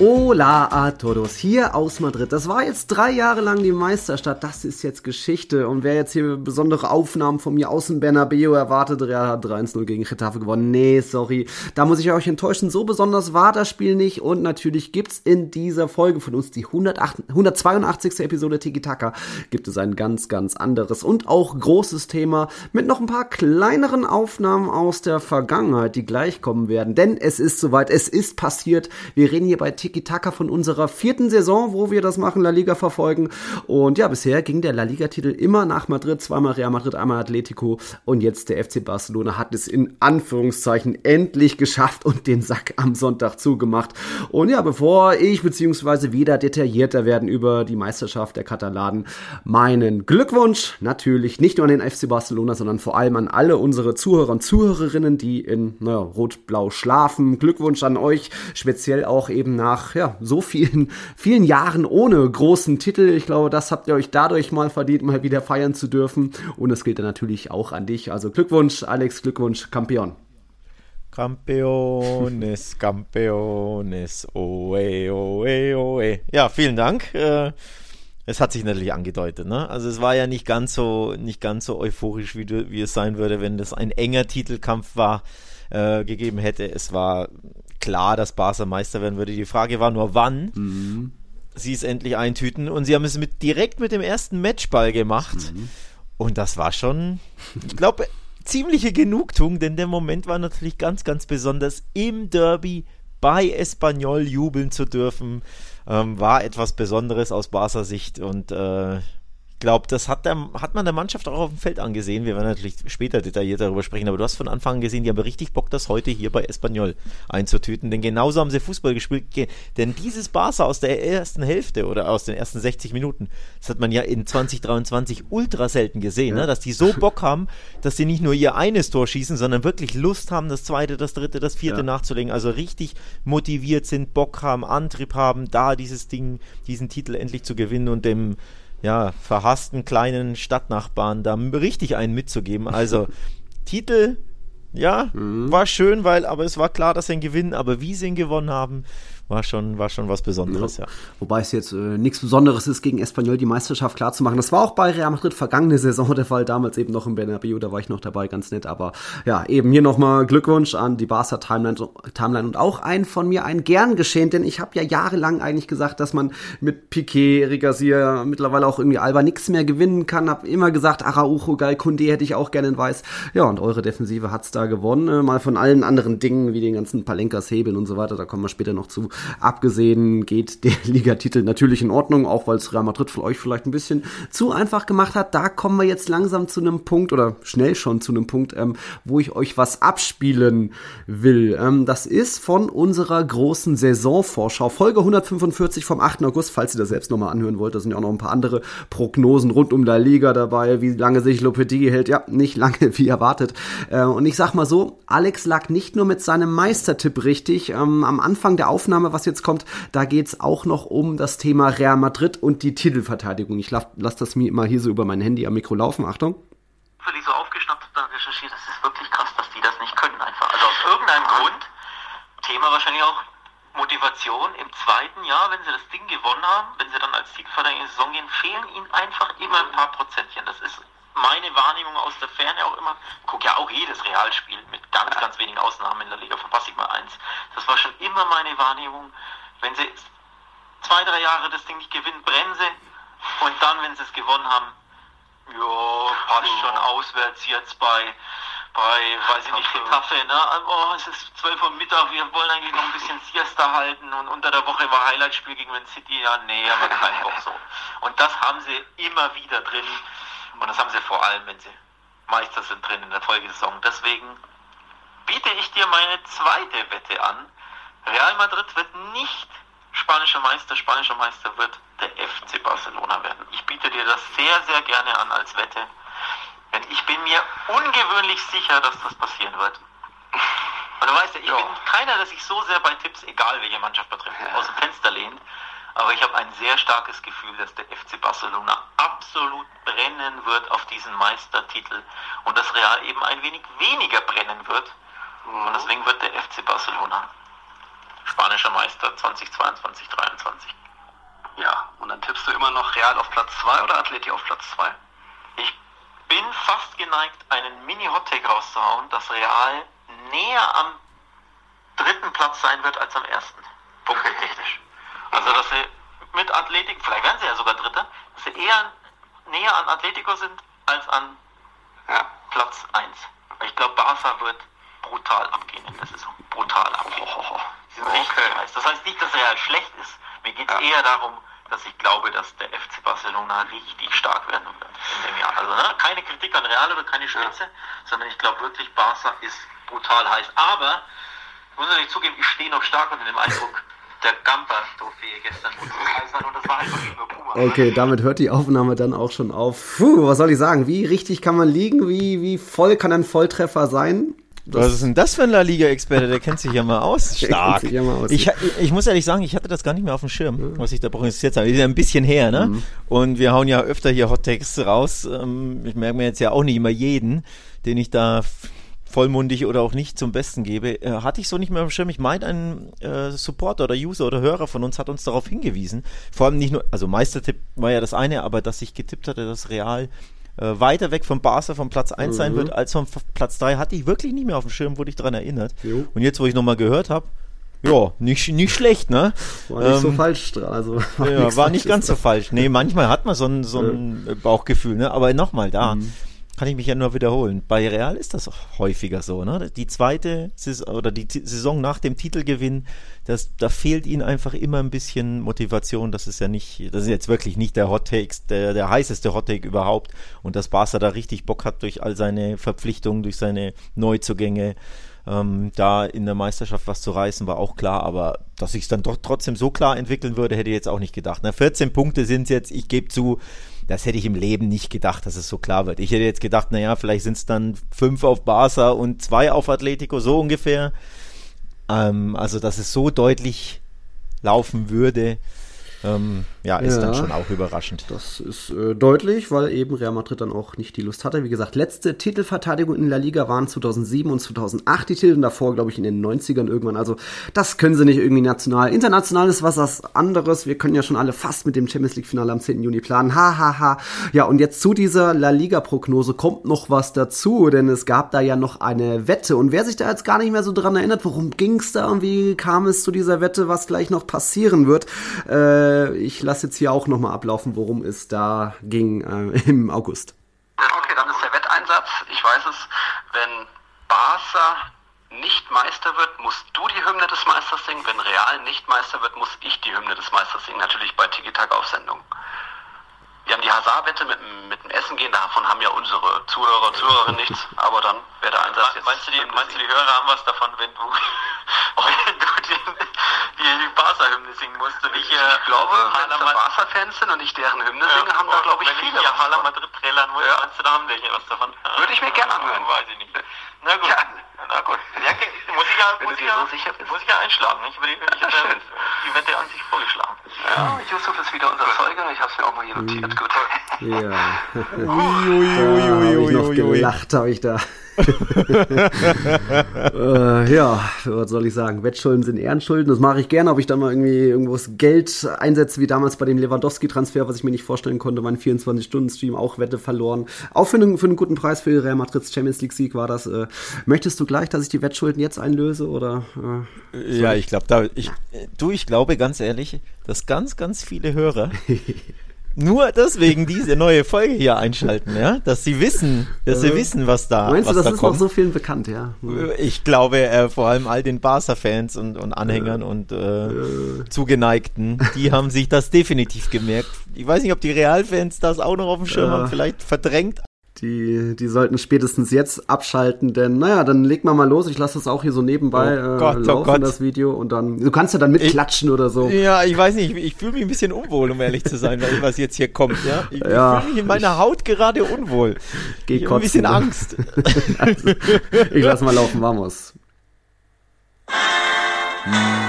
Hola a todos, hier aus Madrid. Das war jetzt drei Jahre lang die Meisterstadt, das ist jetzt Geschichte. Und wer jetzt hier besondere Aufnahmen von mir aus dem Bernabeu erwartet, Real hat 3-0 gegen Getafe gewonnen. Nee, sorry, da muss ich euch enttäuschen. So besonders war das Spiel nicht. Und natürlich gibt's in dieser Folge von uns die 108, 182. Episode Tiki Taka, gibt es ein ganz, ganz anderes und auch großes Thema mit noch ein paar kleineren Aufnahmen aus der Vergangenheit, die gleich kommen werden. Denn es ist soweit, es ist passiert. Wir reden hier bei Tiki Tiki-Taka von unserer vierten Saison, wo wir das machen, La Liga verfolgen. Und ja, bisher ging der La Liga-Titel immer nach Madrid, zweimal Real Madrid, einmal Atletico und jetzt der FC Barcelona hat es in Anführungszeichen endlich geschafft und den Sack am Sonntag zugemacht. Und ja, bevor ich beziehungsweise wieder detaillierter werden über die Meisterschaft der Katalanen, meinen Glückwunsch natürlich nicht nur an den FC Barcelona, sondern vor allem an alle unsere Zuhörer und Zuhörerinnen, die in naja, Rot-Blau schlafen. Glückwunsch an euch, speziell auch eben nach nach ja, so vielen, vielen Jahren ohne großen Titel. Ich glaube, das habt ihr euch dadurch mal verdient, mal wieder feiern zu dürfen. Und das gilt dann natürlich auch an dich. Also Glückwunsch, Alex, Glückwunsch, Campeon. Campeones, Campeones, oe, oe, oe. Ja, vielen Dank. Äh, es hat sich natürlich angedeutet, ne? Also es war ja nicht ganz so, nicht ganz so euphorisch, wie, du, wie es sein würde, wenn das ein enger Titelkampf war, äh, gegeben hätte. Es war klar, dass Barca Meister werden würde. Die Frage war nur, wann mhm. sie es endlich eintüten. Und sie haben es mit, direkt mit dem ersten Matchball gemacht. Mhm. Und das war schon, ich glaube, ziemliche Genugtuung, denn der Moment war natürlich ganz, ganz besonders im Derby bei Espanyol jubeln zu dürfen, ähm, war etwas Besonderes aus Barca Sicht und äh, glaube, das hat, der, hat man der Mannschaft auch auf dem Feld angesehen. Wir werden natürlich später detailliert darüber sprechen, aber du hast von Anfang an gesehen, die haben richtig Bock, das heute hier bei Espanyol einzutüten, denn genauso haben sie Fußball gespielt. Denn dieses Barca aus der ersten Hälfte oder aus den ersten 60 Minuten, das hat man ja in 2023 ultra selten gesehen, ja. ne? dass die so Bock haben, dass sie nicht nur ihr eines Tor schießen, sondern wirklich Lust haben, das zweite, das dritte, das vierte ja. nachzulegen. Also richtig motiviert sind, Bock haben, Antrieb haben, da dieses Ding, diesen Titel endlich zu gewinnen und dem ja, verhassten kleinen Stadtnachbarn da richtig einen mitzugeben. Also Titel, ja, mhm. war schön, weil, aber es war klar, dass sie ihn gewinnen, aber wie sie ihn gewonnen haben, war schon, war schon was Besonderes, ja. ja. Wobei es jetzt äh, nichts Besonderes ist, gegen Espanyol die Meisterschaft klarzumachen. Das war auch bei Real Madrid vergangene Saison der Fall, damals eben noch im Bernabeu, da war ich noch dabei, ganz nett. Aber ja, eben hier nochmal Glückwunsch an die Barca Timeline, Timeline und auch ein von mir ein gern geschehen, denn ich habe ja jahrelang eigentlich gesagt, dass man mit Piquet, Regasier, mittlerweile auch irgendwie Alba nichts mehr gewinnen kann. Hab immer gesagt, Araujo, geil, Kunde hätte ich auch gerne in Weiß. Ja, und eure Defensive hat's da gewonnen. Äh, mal von allen anderen Dingen, wie den ganzen Palenkas Hebeln und so weiter, da kommen wir später noch zu. Abgesehen geht der Ligatitel natürlich in Ordnung, auch weil es Real Madrid für euch vielleicht ein bisschen zu einfach gemacht hat. Da kommen wir jetzt langsam zu einem Punkt oder schnell schon zu einem Punkt, ähm, wo ich euch was abspielen will. Ähm, das ist von unserer großen Saisonvorschau, Folge 145 vom 8. August, falls ihr das selbst nochmal anhören wollt. Da sind ja auch noch ein paar andere Prognosen rund um La Liga dabei, wie lange sich Lopetegui hält. Ja, nicht lange wie erwartet. Äh, und ich sag mal so, Alex lag nicht nur mit seinem Meistertipp richtig. Ähm, am Anfang der Aufnahme, was jetzt kommt, da geht es auch noch um das Thema Real Madrid und die Titelverteidigung. Ich lasse lass das mir mal hier so über mein Handy am Mikro laufen. Achtung. Völlig so aufgeschnappt und dann recherchiert, das ist wirklich krass, dass die das nicht können einfach. Also aus irgendeinem Grund, Thema wahrscheinlich auch Motivation im zweiten Jahr, wenn sie das Ding gewonnen haben, wenn sie dann als Titelverteidiger in die Saison gehen, fehlen ihnen einfach immer ein paar Prozentchen. Das ist meine Wahrnehmung aus der Ferne auch immer, gucke ja auch jedes Realspiel, mit ganz, ganz wenigen Ausnahmen in der Liga, verpasse ich mal eins. Das war schon immer meine Wahrnehmung, wenn sie zwei, drei Jahre das Ding nicht gewinnen, brennen sie und dann, wenn sie es gewonnen haben, ja, passt schon auswärts jetzt bei, bei, weiß ich nicht, Getafe, ne? Oh, es ist 12 Uhr Mittag, wir wollen eigentlich noch ein bisschen Siesta halten und unter der Woche war Highlightspiel gegen Man City, ja, nee, haben wir keinen Bock so. Und das haben sie immer wieder drin. Und das haben sie vor allem, wenn sie Meister sind drin in der Folgesaison. Deswegen biete ich dir meine zweite Wette an. Real Madrid wird nicht spanischer Meister, spanischer Meister wird der FC Barcelona werden. Ich biete dir das sehr, sehr gerne an als Wette. Denn ich bin mir ungewöhnlich sicher, dass das passieren wird. Und du weißt ja, ich ja. bin keiner, der sich so sehr bei Tipps, egal welche Mannschaft betrifft, ja. aus dem Fenster lehnt. Aber ich habe ein sehr starkes Gefühl, dass der FC Barcelona absolut brennen wird auf diesen Meistertitel und das Real eben ein wenig weniger brennen wird. Und deswegen wird der FC Barcelona spanischer Meister 2022, 2023. Ja, und dann tippst du immer noch Real auf Platz 2 oder Atleti auf Platz 2? Ich bin fast geneigt, einen Mini-Hottake rauszuhauen, dass Real näher am dritten Platz sein wird als am ersten. Punktetechnisch. Also, dass sie mit Athletik, vielleicht werden sie ja sogar Dritter, dass sie eher näher an Atletico sind als an Ja. Platz 1. Ich glaube, Barca wird brutal abgehen in der Saison. Brutal abgehen. Sie sind richtig Okay. heiß. Das heißt nicht, dass Real schlecht ist. Mir geht es Ja. eher darum, dass ich glaube, dass der FC Barcelona richtig stark werden wird in dem Jahr. Also ne, keine Kritik an Real oder keine Spitze, sondern ich glaube wirklich, Barca ist brutal heiß. Aber ich muss natürlich zugeben, ich stehe noch stark unter dem Eindruck der Gamper-Trophäe gestern und das war nur Puma. Okay, damit hört die Aufnahme dann auch schon auf. Puh, was soll ich sagen? Wie richtig kann man liegen? Wie, wie voll kann ein Volltreffer sein? Was ist denn das für ein La Liga-Experte? Der kennt sich ja mal aus. Der Stark. kennt sich ja mal aus. Ich, ich muss ehrlich sagen, ich hatte das gar nicht mehr auf dem Schirm, was ich da prognostiziert habe. Ist ja ein bisschen her, ne? Mhm. Und wir hauen ja öfter hier Hot Takes raus. Ähm, Ich merke mir jetzt ja auch nicht immer jeden, den ich da vollmundig oder auch nicht zum Besten gebe. Äh, Hatte ich so nicht mehr auf dem Schirm. Ich meine, ein äh, Supporter oder User oder Hörer von uns hat uns darauf hingewiesen. Vor allem nicht nur, also Meistertipp war ja das eine, aber dass ich getippt hatte, dass Real äh, weiter weg vom Barca vom Platz 1 sein Mhm. wird als vom Platz 3, hatte ich wirklich nicht mehr auf dem Schirm, wurde ich daran erinnert. Jo. Und jetzt, wo ich nochmal gehört habe, ja, nicht, nicht schlecht, ne? War nicht so Ähm, falsch dran. Also, ja, nichts war nicht ganz so falsch. Nee, manchmal hat man so ein, so ein Bauchgefühl, ne? Aber nochmal da. Mhm. Kann ich mich ja nur wiederholen. Bei Real ist das häufiger so, ne? Die zweite Saison oder die Saison nach dem Titelgewinn, das, da fehlt ihnen einfach immer ein bisschen Motivation. Das ist ja nicht, das ist jetzt wirklich nicht der Hot Takes, der, der heißeste Hot Take überhaupt. Und dass Barca da richtig Bock hat durch all seine Verpflichtungen, durch seine Neuzugänge, ähm, da in der Meisterschaft was zu reißen, war auch klar, aber dass sich es dann doch trotzdem so klar entwickeln würde, hätte ich jetzt auch nicht gedacht. Na, 14 Punkte sind es jetzt, ich gebe zu, das hätte ich im Leben nicht gedacht, dass es so klar wird. Ich hätte jetzt gedacht, naja, vielleicht sind es dann fünf auf Barca und zwei auf Atletico, so ungefähr. Ähm, also, dass es so deutlich laufen würde, ähm, ja, ist Ja. dann schon auch überraschend. Das ist äh, deutlich, weil eben Real Madrid dann auch nicht die Lust hatte. Wie gesagt, letzte Titelverteidigung in der Liga waren 2007 und 2008 die Titel und davor, glaube ich, in den 90ern irgendwann. Also das können sie nicht irgendwie national. International ist was was anderes. Wir können ja schon alle fast mit dem Champions League-Finale am 10. Juni planen. Ha, ha, ha. Ja, und jetzt zu dieser La Liga-Prognose kommt noch was dazu, denn es gab da ja noch eine Wette. Und wer sich da jetzt gar nicht mehr so dran erinnert, worum ging's da und wie kam es zu dieser Wette, was gleich noch passieren wird, äh, ich lasse jetzt hier auch nochmal ablaufen, worum es da ging äh, im August. Okay, dann ist der Wetteinsatz. Ich weiß es, wenn Barca nicht Meister wird, musst du die Hymne des Meisters singen. Wenn Real nicht Meister wird, muss ich die Hymne des Meisters singen. Natürlich bei Tiki Taka auf Sendung. Wir haben die Hazard-Wette mit, dem- mit dem Essen gehen, davon haben ja unsere Zuhörer, Zuhörerinnen nichts, aber dann wäre der Einsatz jetzt. Meinst du, die, meinst du, die. Hörer haben was davon, wenn du, wenn du den, die, die Barca-Hymne singen musst und äh, Ich glaube, wenn es Barca-Fans sind und ich deren Hymne singe, haben da, glaube ich, wenn viele ich ja Hala. Madrid trällern muss, Ja. meinst du, da haben welche was davon? Würde ich mir gerne anhören. Weiß ich nicht. Na gut. Ja. Na gut. Ja, muss ich ja, Wenn muss ich ja, so sicher bist. muss ich ja einschlagen. Ich, ich, ich Ja, schön. die Wette an sich vorgeschlagen. Ja, Yusuf ist wieder unser Zeuge. Ich habe es mir auch mal hier notiert. Gut. Ja, Ui, ui, da habe ich noch ui, ui, ui. gelacht, habe ich da. äh, ja, was soll ich sagen? Wettschulden sind Ehrenschulden. Das mache ich gerne, ob ich da mal irgendwie irgendwo das Geld einsetze, wie damals bei dem Lewandowski-Transfer, was ich mir nicht vorstellen konnte, mein 24-Stunden-Stream auch Wette verloren. Auch für einen, für einen guten Preis für Real Madrids Champions League-Sieg war das. Äh, möchtest du gleich, dass ich die Wettschulden jetzt einlöse oder? Äh, Ja, ich glaube, da, ich, du, ich glaube ganz ehrlich, dass ganz, ganz viele Hörer nur deswegen diese neue Folge hier einschalten, ja, dass sie wissen, dass sie wissen, was da, meinst was du, das da ist kommt. noch so vielen bekannt, ja? Ich glaube, äh, vor allem all den Barca-Fans und, und Anhängern und äh, Zugeneigten, die haben sich das definitiv gemerkt. Ich weiß nicht, ob die Real-Fans das auch noch auf dem Schirm haben, vielleicht verdrängt. Die, die sollten spätestens jetzt abschalten, denn naja, dann leg mal mal los. Ich lasse das auch hier so nebenbei oh äh, Gott, oh laufen, oh Gott. das Video. Und dann, du kannst ja dann mitklatschen ich, oder so. Ja, ich weiß nicht, ich, ich fühle mich ein bisschen unwohl, um ehrlich zu sein, weil was jetzt hier kommt. Ja? Ich, ja, ich fühle mich in meiner Haut gerade unwohl. Geh ich habe ein bisschen ne? Angst. also, ich lasse mal laufen, vamos. Hm.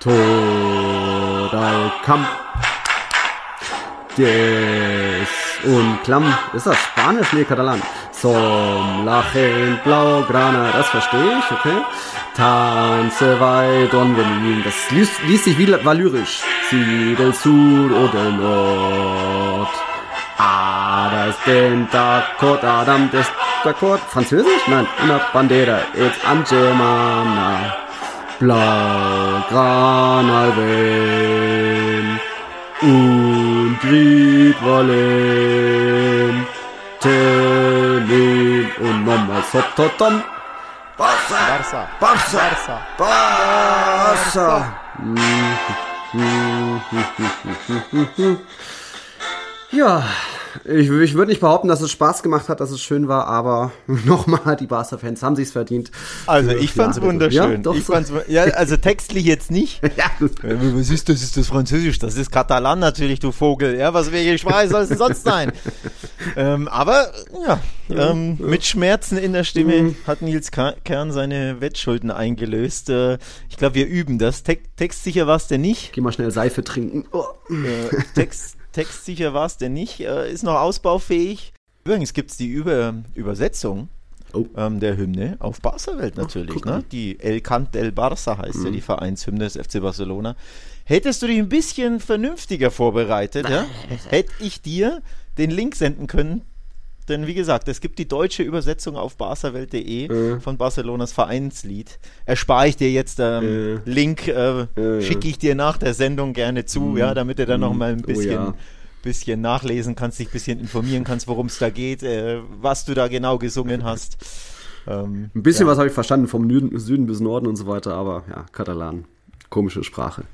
Tor al Camp. Des und Klamm. Ist das Spanisch? Nee, Katalan. Som la gente blaugrana. Das verstehe ich, okay. Tanze weit und venir. Das liest, liest sich wie valyrisch. Si del sur o del nord. Ada es den Dakot, Adam des Dakot. Französisch? Nein, una bandera. It's Angemana. Blaugrana ven. Und Gried wollen. Tenin und nochmal Soptotom. Barça! Barça. Barça! Barça. Barça! Ja, ich, ich würde nicht behaupten, dass es Spaß gemacht hat, dass es schön war, aber nochmal, die Barca-Fans haben sich's verdient. Also ich fand's wunderschön. Ja, doch, ich so. fand's, ja, also textlich jetzt nicht. ja. Äh, Was ist das? Ist das Französisch? Das ist Katalan natürlich, du Vogel. Ja, was welche Sprache soll es denn sonst sein? ähm, aber ja, ähm, mit Schmerzen in der Stimme Mhm. hat Nils Kern seine Wettschulden eingelöst. Äh, ich glaube, wir üben das. Te textsicher war es denn nicht. Geh mal schnell Seife trinken. Oh. Äh, Text, textsicher war es denn nicht. Äh, ist noch ausbaufähig. Übrigens gibt es die Über Übersetzung Oh. ähm, der Hymne auf Barca-Welt natürlich. guck ne? Die El Cant del Barça heißt Mhm. ja die Vereinshymne des FC Barcelona. Hättest du dich ein bisschen vernünftiger vorbereitet, ja? hätte ich dir den Link senden können. Denn wie gesagt, es gibt die deutsche Übersetzung auf barcawelt.de Äh. von Barcelonas Vereinslied. Erspare ich dir jetzt ähm, Äh. Link, äh, Äh. schicke ich dir nach der Sendung gerne zu, ja, damit du dann noch mal ein Oh bisschen ja. bisschen nachlesen kannst, dich ein bisschen informieren kannst, worum es da geht, äh, was du da genau gesungen hast. Ähm, Ein bisschen ja. was habe ich verstanden, vom Süden bis Norden und so weiter, aber ja, Katalan. Komische Sprache.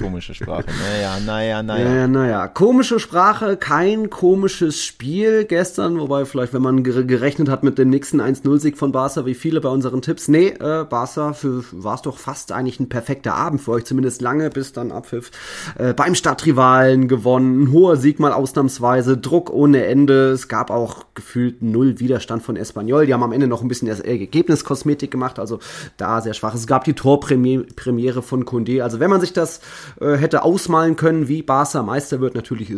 Komische Sprache. Naja, naja, naja. Naja, naja. Komische Sprache, kein komisches Spiel gestern, wobei vielleicht, wenn man ger- gerechnet hat mit dem nächsten 1-0-Sieg von Barca, wie viele bei unseren Tipps. Nee, äh, Barca war es doch fast eigentlich ein perfekter Abend für euch, zumindest lange, bis dann Abpfiff. Äh, beim Stadtrivalen gewonnen, ein hoher Sieg mal ausnahmsweise, Druck ohne Ende. Es gab auch gefühlt null Widerstand von Espanyol. Die haben am Ende noch ein bisschen äh, Ergebniskosmetik gemacht, also da sehr schwach. Es gab die Torpremiere Premiere von Condé. Also wenn man sich das äh, hätte ausmalen können, wie Barca Meister wird, natürlich wäre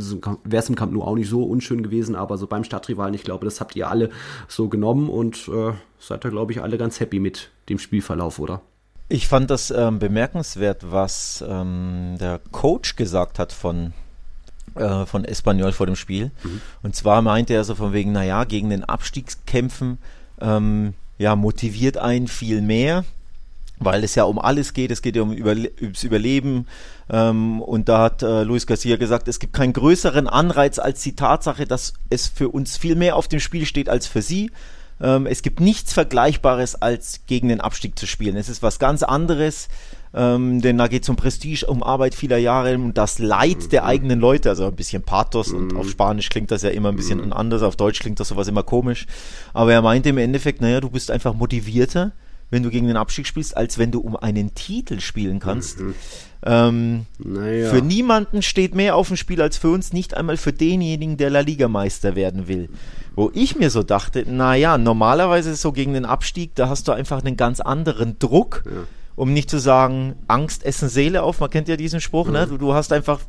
es im Camp Nou auch nicht so unschön gewesen, aber so beim Stadtrivalen, ich glaube, das habt ihr alle so genommen und äh, seid da, glaube ich, alle ganz happy mit dem Spielverlauf, oder? Ich fand das ähm, bemerkenswert, was ähm, der Coach gesagt hat von äh, von Espanyol vor dem Spiel. Und zwar meinte er so von wegen, naja, gegen den Abstiegskämpfen ähm, ja, motiviert einen viel mehr, weil es ja um alles geht, es geht ja um Überle ums Überleben. Ähm, und da hat äh, Luis Garcia gesagt, es gibt keinen größeren Anreiz als die Tatsache, dass es für uns viel mehr auf dem Spiel steht als für sie. Ähm, es gibt nichts Vergleichbares, als gegen den Abstieg zu spielen. Es ist was ganz anderes, ähm, denn da geht es um Prestige, um Arbeit vieler Jahre, um das Leid der eigenen Leute, also ein bisschen Pathos und auf Spanisch klingt das ja immer ein bisschen anders, auf Deutsch klingt das sowas immer komisch. Aber er meinte im Endeffekt, naja, du bist einfach motivierter, wenn du gegen den Abstieg spielst, als wenn du um einen Titel spielen kannst. Ähm, Naja. Für niemanden steht mehr auf dem Spiel als für uns, nicht einmal für denjenigen, der La Liga Meister werden will. Wo ich mir so dachte, naja, normalerweise ist so gegen den Abstieg, da hast du einfach einen ganz anderen Druck, um nicht zu sagen, Angst essen Seele auf, man kennt ja diesen Spruch, ne? Du, du hast einfach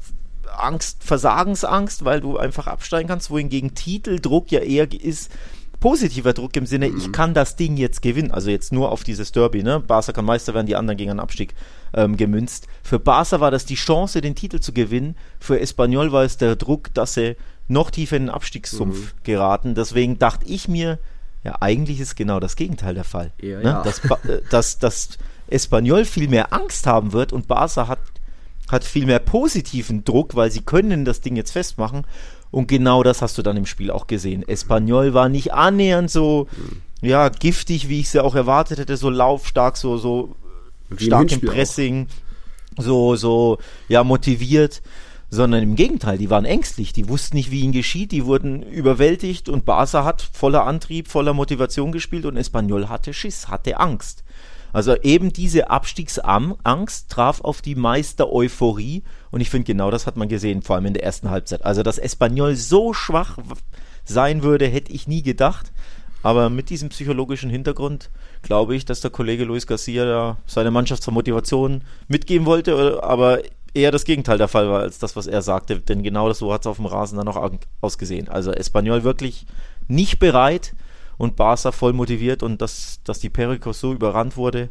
Angst, Versagensangst, weil du einfach absteigen kannst, wohingegen Titeldruck ja eher ist, positiver Druck im Sinne, ich kann das Ding jetzt gewinnen. Also jetzt nur auf dieses Derby, ne? Barca kann Meister werden, die anderen gegen einen Abstieg ähm, gemünzt. Für Barca war das die Chance, den Titel zu gewinnen. Für Espanyol war es der Druck, dass sie noch tiefer in den Abstiegssumpf geraten. Deswegen dachte ich mir, ja, eigentlich ist genau das Gegenteil der Fall. Ja, ne? ja. Dass, äh, dass, dass Espanyol viel mehr Angst haben wird und Barca hat hat viel mehr positiven Druck, weil sie können das Ding jetzt festmachen. Und genau das hast du dann im Spiel auch gesehen. Espanyol war nicht annähernd so, ja, giftig, wie ich sie auch erwartet hätte, so laufstark, so, so Wie im stark im Hinspiel auch. Pressing, so, so, ja, motiviert, sondern im Gegenteil, die waren ängstlich, die wussten nicht, wie ihnen geschieht, die wurden überwältigt und Barca hat voller Antrieb, voller Motivation gespielt und Espanyol hatte Schiss, hatte Angst. Also eben diese Abstiegsangst traf auf die Meister-Euphorie und ich finde genau das hat man gesehen, vor allem in der ersten Halbzeit. Also dass Espanyol so schwach sein würde, hätte ich nie gedacht. Aber mit diesem psychologischen Hintergrund glaube ich, dass der Kollege Luis Garcia da seine Mannschaft zur Motivation mitgeben wollte, aber eher das Gegenteil der Fall war, als das, was er sagte. Denn genau das so hat es auf dem Rasen dann auch ausgesehen. Also Espanyol wirklich nicht bereit und Barca voll motiviert und dass, dass die Pericos so überrannt wurde,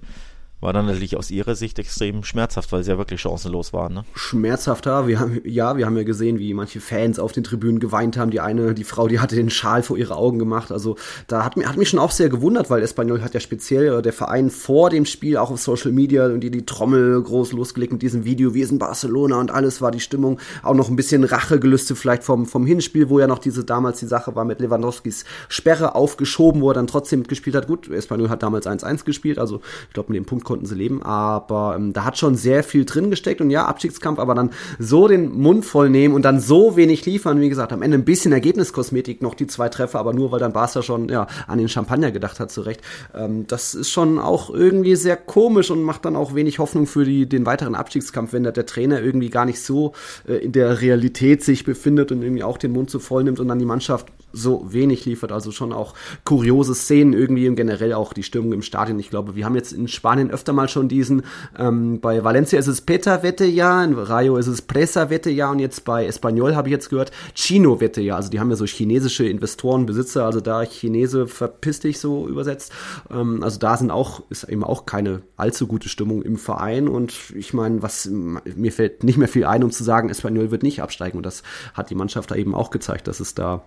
war dann natürlich aus ihrer Sicht extrem schmerzhaft, weil sie ja wirklich chancenlos waren. Ne? Schmerzhafter, wir haben, ja, wir haben ja gesehen, wie manche Fans auf den Tribünen geweint haben. Die eine, die Frau, die hatte den Schal vor ihre Augen gemacht. Also da hat, hat mich schon auch sehr gewundert, weil Espanyol hat ja speziell äh, der Verein vor dem Spiel auch auf Social Media und die die Trommel groß losgelegt mit diesem Video, wir sind Barcelona und alles war die Stimmung. Auch noch ein bisschen Rachegelüste vielleicht vom, vom Hinspiel, wo ja noch diese damals die Sache war mit Lewandowskis Sperre aufgeschoben, wo er dann trotzdem mitgespielt hat. Gut, Espanyol hat damals 1-1 gespielt, also ich glaube mit dem Punkt konnten sie leben, aber ähm, da hat schon sehr viel drin gesteckt und ja, Abstiegskampf, aber dann so den Mund voll nehmen und dann so wenig liefern, wie gesagt, am Ende ein bisschen Ergebniskosmetik noch die zwei Treffer, aber nur weil dann Barca schon ja, an den Champagner gedacht hat, zurecht. Ähm, das ist schon auch irgendwie sehr komisch und macht dann auch wenig Hoffnung für die, den weiteren Abstiegskampf, wenn da der Trainer irgendwie gar nicht so äh, in der Realität sich befindet und irgendwie auch den Mund so voll nimmt und dann die Mannschaft so wenig liefert. Also schon auch kuriose Szenen irgendwie und generell auch die Stimmung im Stadion. Ich glaube, wir haben jetzt in Spanien öfter mal schon diesen, ähm, bei Valencia ist es Peta-Wette-Jahr, in Rayo ist es Presa-Wette-Jahr und jetzt bei Espanyol habe ich jetzt gehört, Chino-Wette-Jahr. Also die haben ja so chinesische Investoren, Besitzer, also da Chinese verpiss dich so übersetzt. Ähm, also da sind auch, ist eben auch keine allzu gute Stimmung im Verein und ich meine, was, mir fällt nicht mehr viel ein, um zu sagen, Espanyol wird nicht absteigen und das hat die Mannschaft da eben auch gezeigt, dass es da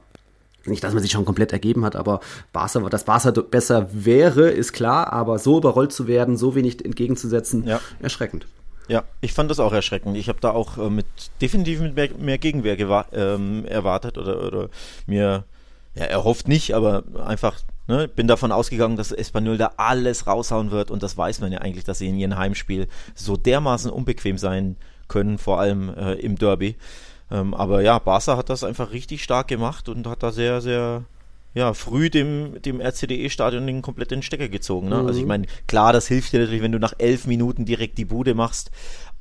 nicht, dass man sich schon komplett ergeben hat, aber Barca, dass Barca besser wäre, ist klar, aber so überrollt zu werden, so wenig entgegenzusetzen, ja. erschreckend. Ja, ich fand das auch erschreckend. Ich habe da auch äh, mit definitiv mit mehr, mehr Gegenwehr ähm, erwartet oder, oder mir ja, erhofft nicht, aber einfach ne, bin davon ausgegangen, dass Espanyol da alles raushauen wird und das weiß man ja eigentlich, dass sie in ihrem Heimspiel so dermaßen unbequem sein können, vor allem äh, im Derby. Ähm, aber ja, Barca hat das einfach richtig stark gemacht und hat da sehr, sehr ja, früh dem, dem RCDE-Stadion den kompletten Stecker gezogen. Ne? Mhm. Also ich mhm. meine, klar, das hilft dir natürlich, wenn du nach elf Minuten direkt die Bude machst.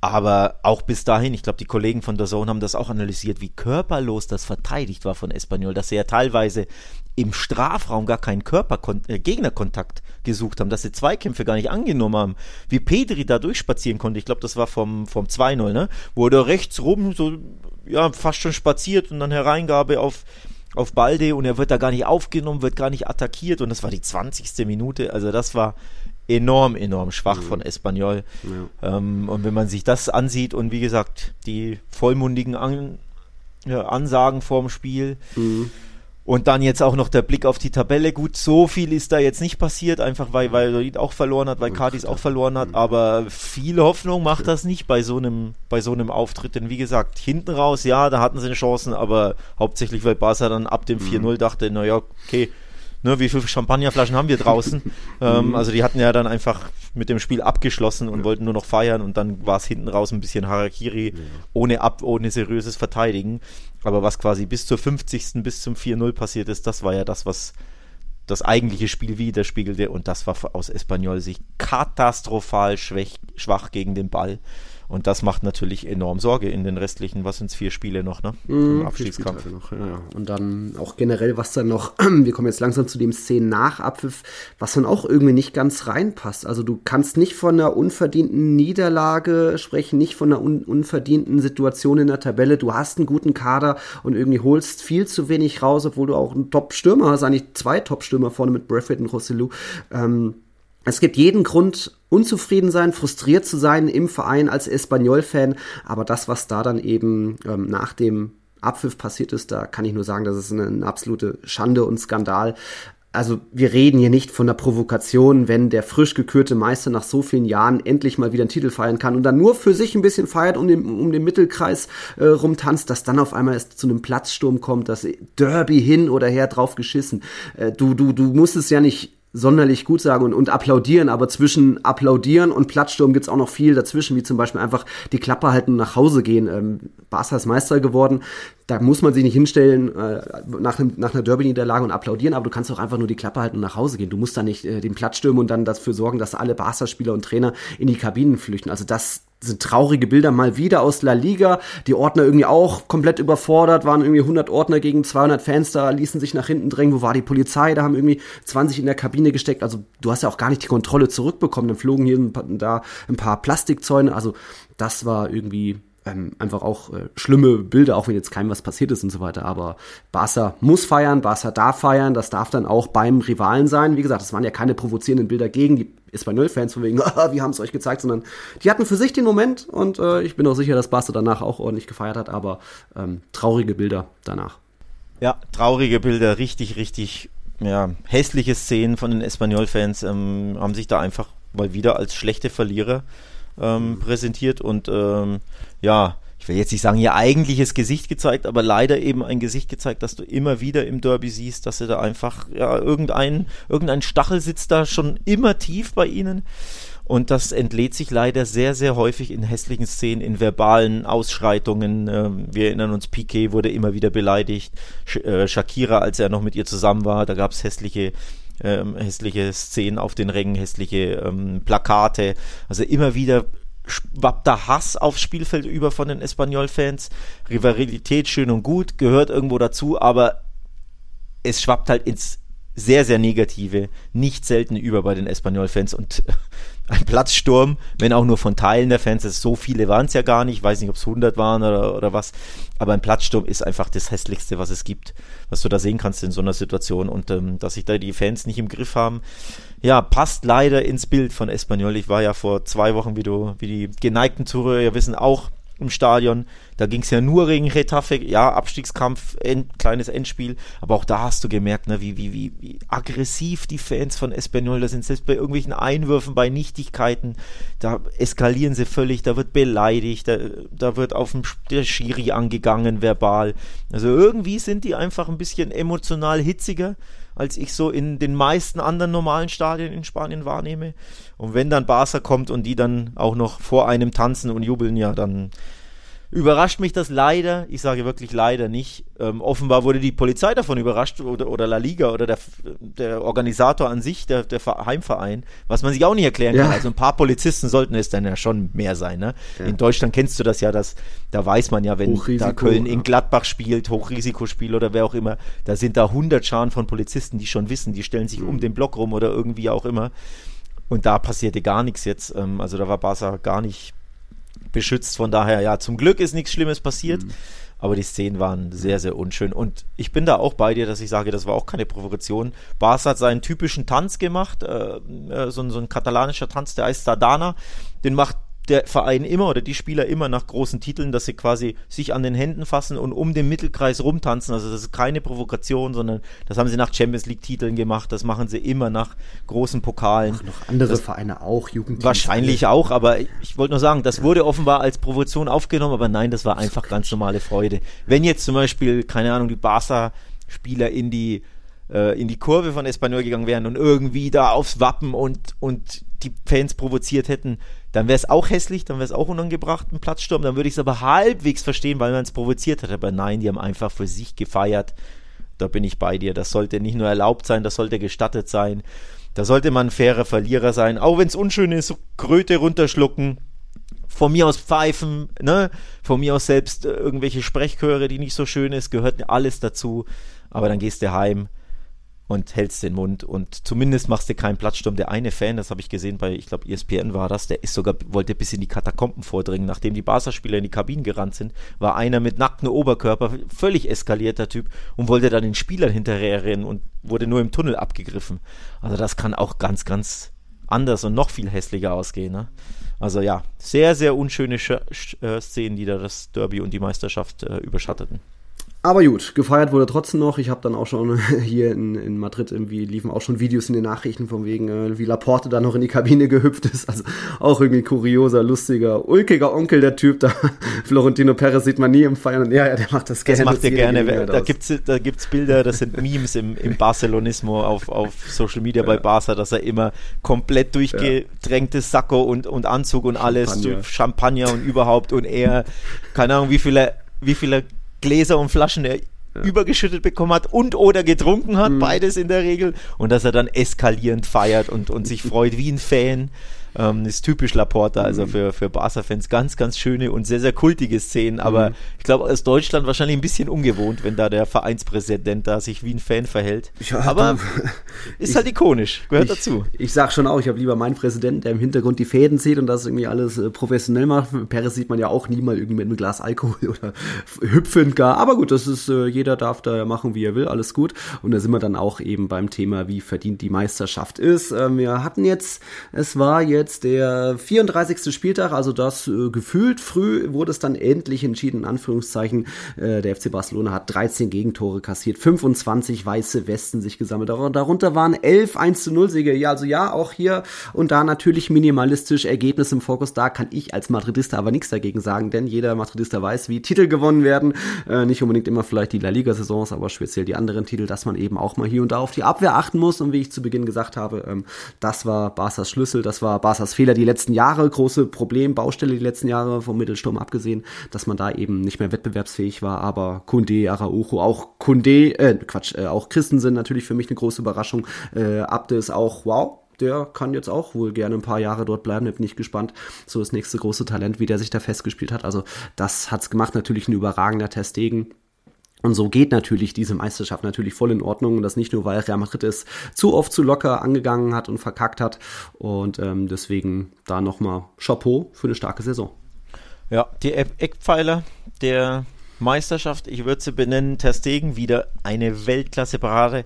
Aber auch bis dahin, ich glaube, die Kollegen von der Zone haben das auch analysiert, wie körperlos das verteidigt war von Espanyol, dass sie ja teilweise im Strafraum gar keinen Körper äh, Gegnerkontakt gesucht haben, dass sie Zweikämpfe gar nicht angenommen haben, wie Pedri da durchspazieren konnte. Ich glaube, das war vom, vom 2-0, ne? Wo er rechts rum so ja, fast schon spaziert und dann Hereingabe auf, auf Balde und er wird da gar nicht aufgenommen, wird gar nicht attackiert und das war die 20. Minute. Also das war enorm, enorm schwach mhm. von Espanyol. Ja. Ähm, und wenn man sich das ansieht und wie gesagt, die vollmundigen An ja, Ansagen vorm Spiel, mhm. Und dann jetzt auch noch der Blick auf die Tabelle. Gut, so viel ist da jetzt nicht passiert, einfach weil Valladolid auch verloren hat, weil Cadiz auch verloren hat. Aber viel Hoffnung macht das nicht bei so einem, bei so einem Auftritt. Denn wie gesagt, hinten raus, ja, da hatten sie Chancen, aber hauptsächlich, weil Barca dann ab dem 4-0 mhm. dachte, naja, okay, ne, wie viele Champagnerflaschen haben wir draußen? ähm, also die hatten ja dann einfach mit dem Spiel abgeschlossen und ja. wollten nur noch feiern und dann war es hinten raus ein bisschen Harakiri ja. ohne ab, ohne seriöses Verteidigen. Aber was quasi bis zur 50. bis zum 4-0 passiert ist, das war ja das, was das eigentliche Spiel widerspiegelte und das war aus Espanyol Sicht katastrophal schwach, schwach gegen den Ball. Und das macht natürlich enorm Sorge in den restlichen, was sind es, vier Spiele noch, ne? Im mhm, Abstiegskampf. Noch, ja, ja. Und dann auch generell, was dann noch, wir kommen jetzt langsam zu dem Szenen nach Abpfiff, was dann auch irgendwie nicht ganz reinpasst. Also du kannst nicht von einer unverdienten Niederlage sprechen, nicht von einer un unverdienten Situation in der Tabelle. Du hast einen guten Kader und irgendwie holst viel zu wenig raus, obwohl du auch einen Top-Stürmer hast, eigentlich zwei Top-Stürmer vorne mit Braffett und Rossellou. Ähm, es gibt jeden Grund, unzufrieden sein, frustriert zu sein im Verein als Espanyol-Fan, aber das, was da dann eben ähm, nach dem Abpfiff passiert ist, da kann ich nur sagen, das ist eine, eine absolute Schande und Skandal. Also wir reden hier nicht von der Provokation, wenn der frisch gekürte Meister nach so vielen Jahren endlich mal wieder einen Titel feiern kann und dann nur für sich ein bisschen feiert und um, um den Mittelkreis äh, rumtanzt, dass dann auf einmal es zu einem Platzsturm kommt, das Derby hin oder her drauf geschissen. Äh, du, du, du musst es ja nicht sonderlich gut sagen und, und applaudieren, aber zwischen applaudieren und Plattsturm gibt's auch noch viel dazwischen, wie zum Beispiel einfach die Klappe halten und nach Hause gehen. Ähm, Barca ist Meister geworden, da muss man sich nicht hinstellen äh, nach, einem, nach einer Derby-Niederlage und applaudieren, aber du kannst auch einfach nur die Klappe halten und nach Hause gehen. Du musst da nicht äh, den Platz stürmen und dann dafür sorgen, dass alle Barca-Spieler und Trainer in die Kabinen flüchten. Also das sind traurige Bilder mal wieder aus La Liga. Die Ordner irgendwie auch komplett überfordert, waren irgendwie 100 Ordner gegen 200 Fans da, ließen sich nach hinten drängen. Wo war die Polizei? Da haben irgendwie 20 in der Kabine gesteckt. Also du hast ja auch gar nicht die Kontrolle zurückbekommen. Dann flogen hier ein paar, da ein paar Plastikzäune. Also das war irgendwie ähm, einfach auch äh, schlimme Bilder, auch wenn jetzt keinem was passiert ist und so weiter. Aber Barca muss feiern, Barca darf feiern, das darf dann auch beim Rivalen sein. Wie gesagt, es waren ja keine provozierenden Bilder gegen die Espanyol-Fans von wegen, ah, wir haben es euch gezeigt, sondern die hatten für sich den Moment und äh, ich bin auch sicher, dass Barca danach auch ordentlich gefeiert hat, aber ähm, traurige Bilder danach. Ja, traurige Bilder, richtig, richtig ja, hässliche Szenen von den Espanyol-Fans ähm, haben sich da einfach mal wieder als schlechte Verlierer ähm, präsentiert und ähm, ja, ich will jetzt nicht sagen, ihr eigentliches Gesicht gezeigt, aber leider eben ein Gesicht gezeigt, dass du immer wieder im Derby siehst, dass sie da einfach, ja, irgendein, irgendein Stachel sitzt da schon immer tief bei ihnen. Und das entlädt sich leider sehr, sehr häufig in hässlichen Szenen, in verbalen Ausschreitungen. Ähm, wir erinnern uns, Piquet wurde immer wieder beleidigt. Äh, Shakira, als er noch mit ihr zusammen war, da gab es hässliche ähm, hässliche Szenen auf den Rängen, hässliche ähm, Plakate. Also immer wieder schwappt da Hass aufs Spielfeld über von den Espanyol-Fans. Rivalität schön und gut, gehört irgendwo dazu, aber es schwappt halt ins sehr, sehr negative, nicht selten über bei den Espanyol-Fans und ein Platzsturm, wenn auch nur von Teilen der Fans, so viele waren es ja gar nicht, ich weiß nicht, ob es 100 waren oder, oder was, aber ein Platzsturm ist einfach das hässlichste, was es gibt, was du da sehen kannst in so einer Situation. Und ähm, dass sich da die Fans nicht im Griff haben, ja, passt leider ins Bild von Espanyol. Ich war ja vor zwei Wochen, wie du, wie die geneigten Zuhörer wissen, auch im Stadion. Da ging es ja nur gegen Retafe, ja, Abstiegskampf, end, kleines Endspiel, aber auch da hast du gemerkt, ne, wie, wie, wie, wie aggressiv die Fans von Espanyol da sind, selbst bei irgendwelchen Einwürfen, bei Nichtigkeiten, da eskalieren sie völlig, da wird beleidigt, da, da wird auf dem, der Schiri angegangen, verbal. Also irgendwie sind die einfach ein bisschen emotional hitziger als ich so in den meisten anderen normalen Stadien in Spanien wahrnehme. Und wenn dann Barca kommt und die dann auch noch vor einem tanzen und jubeln, ja, dann überrascht mich das leider, ich sage wirklich leider nicht. Ähm, offenbar wurde die Polizei davon überrascht oder, oder La Liga oder der, der Organisator an sich, der, der Heimverein, was man sich auch nicht erklären kann. Also ein paar Polizisten sollten es dann ja schon mehr sein. Ne? Ja. In Deutschland kennst du das ja, dass, da weiß man ja, wenn da Köln in Gladbach spielt, Hochrisikospiel oder wer auch immer, da sind da hundert Scharen von Polizisten, die schon wissen, die stellen sich mhm. um den Block rum oder irgendwie auch immer. Und da passierte gar nichts jetzt. Ähm, also da war Barca gar nicht beschützt. Von daher, ja, zum Glück ist nichts Schlimmes passiert. Mhm. Aber die Szenen waren sehr, sehr unschön. Und ich bin da auch bei dir, dass ich sage, das war auch keine Provokation. Bas hat seinen typischen Tanz gemacht, äh, äh so, so, ein katalanischer Tanz, der heißt Sardana. Den macht der Verein immer oder die Spieler immer nach großen Titeln, dass sie quasi sich an den Händen fassen und um den Mittelkreis rumtanzen. Also das ist keine Provokation, sondern das haben sie nach Champions League Titeln gemacht. Das machen sie immer nach großen Pokalen. Ach, noch andere das Vereine auch, Jugendteams. Wahrscheinlich auch, aber ich wollte nur sagen, das wurde offenbar als Provokation aufgenommen, aber nein, das war einfach ganz normale Freude. Wenn jetzt zum Beispiel, keine Ahnung, die Barca-Spieler in die äh, in die Kurve von Espanyol gegangen wären und irgendwie da aufs Wappen und, und die Fans provoziert hätten, dann wäre es auch hässlich, dann wäre es auch unangebracht, ein Platzsturm. Dann würde ich es aber halbwegs verstehen, weil man es provoziert hat. Aber nein, die haben einfach für sich gefeiert. Da bin ich bei dir. Das sollte nicht nur erlaubt sein, das sollte gestattet sein. Da sollte man ein fairer Verlierer sein. Auch wenn es unschön ist, Kröte runterschlucken. Von mir aus pfeifen, ne? Von mir aus selbst äh, irgendwelche Sprechchöre, die nicht so schön ist, gehört alles dazu. Aber dann gehst du heim und hältst den Mund und zumindest machst du keinen Platzsturm. Der eine Fan, das habe ich gesehen bei, ich glaube, ESPN war das, der ist sogar, wollte bis in die Katakomben vordringen, nachdem die Barca-Spieler in die Kabinen gerannt sind, war einer mit nacktem Oberkörper, völlig eskalierter Typ und wollte dann den Spielern hinterher rennen und wurde nur im Tunnel abgegriffen. Also das kann auch ganz, ganz anders und noch viel hässlicher ausgehen. Ne? Also ja, sehr, sehr unschöne Sch äh, Szenen, die da das Derby und die Meisterschaft äh, überschatteten. Aber gut, gefeiert wurde trotzdem noch. Ich habe dann auch schon hier in, in Madrid irgendwie liefen auch schon Videos in den Nachrichten von wegen, äh, wie Laporte da noch in die Kabine gehüpft ist. Also auch irgendwie kurioser, lustiger, ulkiger Onkel der Typ da. Florentino Perez sieht man nie im Feiern. Und ja, ja, der macht das gerne. Das macht er gerne. Da gibt's da gibt's Bilder, das sind Memes im, im Barcelonismo auf, auf Social Media bei Barca, dass er immer komplett durchgedrängtes Sakko und, und Anzug und alles, Champagner. Champagner und überhaupt und er, keine Ahnung, wie viele wie viele Gläser und Flaschen er ja. übergeschüttet bekommen hat und oder getrunken hat, mhm. beides in der Regel, und dass er dann eskalierend feiert und, und sich freut wie ein Fan. Ähm, ist typisch Laporta, also mhm. für, für Barca-Fans ganz, ganz schöne und sehr, sehr kultige Szenen. Aber mhm. ich glaube, aus Deutschland wahrscheinlich ein bisschen ungewohnt, wenn da der Vereinspräsident da sich wie ein Fan verhält. Ja, aber du, ist ich, halt ikonisch, gehört ich, dazu. Ich sag schon auch, ich habe lieber meinen Präsidenten, der im Hintergrund die Fäden zieht und das irgendwie alles äh, professionell macht. Peres sieht man ja auch nie mal irgendwie mit einem Glas Alkohol oder hüpfend gar. Aber gut, das ist, äh, jeder darf da machen, wie er will, alles gut. Und da sind wir dann auch eben beim Thema, wie verdient die Meisterschaft ist. Ähm, wir hatten jetzt, es war jetzt der 34. Spieltag, also das äh, gefühlt früh wurde es dann endlich entschieden, in Anführungszeichen. Äh, der FC Barcelona hat 13 Gegentore kassiert, 25 weiße Westen sich gesammelt. Darunter waren 11 1 zu 0 Siege. Ja, also ja, auch hier und da natürlich minimalistisch Ergebnis im Fokus. Da kann ich als Madridista aber nichts dagegen sagen, denn jeder Madridista weiß, wie Titel gewonnen werden. Äh, nicht unbedingt immer vielleicht die La Liga-Saisons, aber speziell die anderen Titel, dass man eben auch mal hier und da auf die Abwehr achten muss. Und wie ich zu Beginn gesagt habe, ähm, das war Barca's Schlüssel, das war Barca's Fehler die letzten Jahre, große Problem, Baustelle die letzten Jahre vom Mittelsturm abgesehen, dass man da eben nicht mehr wettbewerbsfähig war. Aber Kunde, Araujo, auch Kunde, äh, Quatsch, äh, auch Christensen natürlich für mich eine große Überraschung. Äh, Abde ist auch, wow, der kann jetzt auch wohl gerne ein paar Jahre dort bleiben. Da bin ich gespannt. So das nächste große Talent, wie der sich da festgespielt hat. Also das hat's gemacht. Natürlich ein überragender Testegen. Und so geht natürlich diese Meisterschaft natürlich voll in Ordnung. Und das nicht nur, weil Real Madrid es zu oft zu locker angegangen hat und verkackt hat. Und ähm, deswegen da nochmal Chapeau für eine starke Saison. Ja, die Eckpfeiler der Meisterschaft, ich würde sie benennen, Terstegen wieder eine Weltklasse-Parade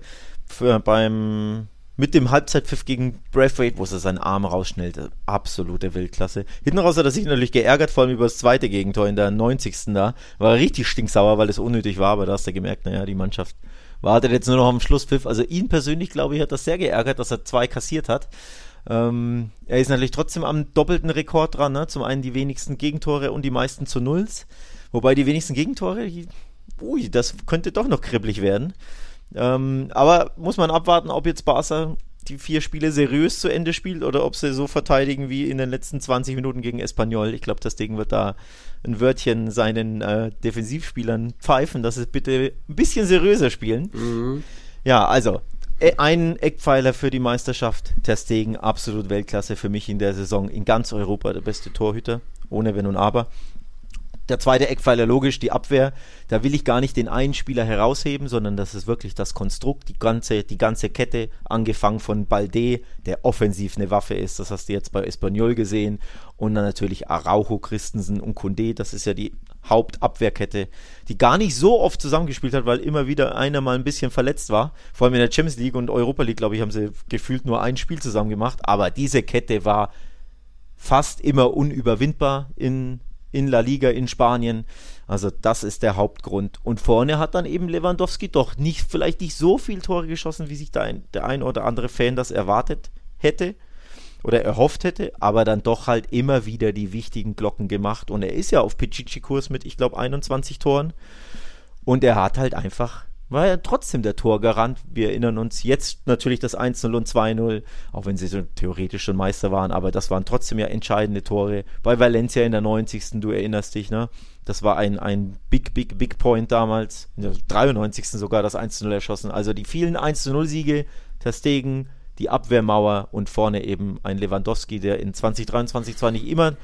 beim mit dem Halbzeitpfiff gegen Braithwaite, wo er seinen Arm rausschnellte. Absolute Weltklasse. Hinten raus hat er sich natürlich geärgert, vor allem über das zweite Gegentor in der 90. da. War richtig stinksauer, weil es unnötig war, aber da hast du gemerkt, naja, die Mannschaft wartet jetzt nur noch am Schlusspfiff. Also ihn persönlich, glaube ich, hat das sehr geärgert, dass er zwei kassiert hat. Ähm, er ist natürlich trotzdem am doppelten Rekord dran, ne? Zum einen die wenigsten Gegentore und die meisten zu Nulls. Wobei die wenigsten Gegentore, ui, das könnte doch noch kribbelig werden. Ähm, aber muss man abwarten, ob jetzt Barca die vier Spiele seriös zu Ende spielt oder ob sie so verteidigen wie in den letzten 20 Minuten gegen Espanyol. Ich glaube, das Ding wird da ein Wörtchen seinen äh, Defensivspielern pfeifen, dass sie bitte ein bisschen seriöser spielen. Mhm. Ja, also e, ein Eckpfeiler für die Meisterschaft. Ter Stegen, absolut Weltklasse für mich in der Saison. In ganz Europa der beste Torhüter, ohne Wenn und Aber. Der zweite Eckpfeiler logisch, die Abwehr. Da will ich gar nicht den einen Spieler herausheben, sondern das ist wirklich das Konstrukt, die ganze, die ganze Kette, angefangen von Balde, der offensiv eine Waffe ist. Das hast du jetzt bei Espanyol gesehen. Und dann natürlich Araujo, Christensen und Kunde. Das ist ja die Hauptabwehrkette, die gar nicht so oft zusammengespielt hat, weil immer wieder einer mal ein bisschen verletzt war. Vor allem in der Champions League und Europa League, glaube ich, haben sie gefühlt nur ein Spiel zusammen gemacht. Aber diese Kette war fast immer unüberwindbar in in La Liga in Spanien. Also das ist der Hauptgrund. Und vorne hat dann eben Lewandowski doch nicht, vielleicht nicht so viel Tore geschossen, wie sich da ein, der ein oder andere Fan das erwartet hätte oder erhofft hätte, aber dann doch halt immer wieder die wichtigen Glocken gemacht. Und er ist ja auf Pichichi-Kurs mit, ich glaube, 21 Toren. Und er hat halt einfach war ja trotzdem der Torgarant. Wir erinnern uns jetzt natürlich das 1-0 und 2-0, auch wenn sie so theoretisch schon Meister waren, aber das waren trotzdem ja entscheidende Tore. Bei Valencia in der 90. Du erinnerst dich, ne? Das war ein, ein Big, Big, Big Point damals. In der 93. sogar das 1-0 erschossen. Also die vielen 1-0-Siege, Terstegen, die Abwehrmauer und vorne eben ein Lewandowski, der in 2023 zwar nicht immer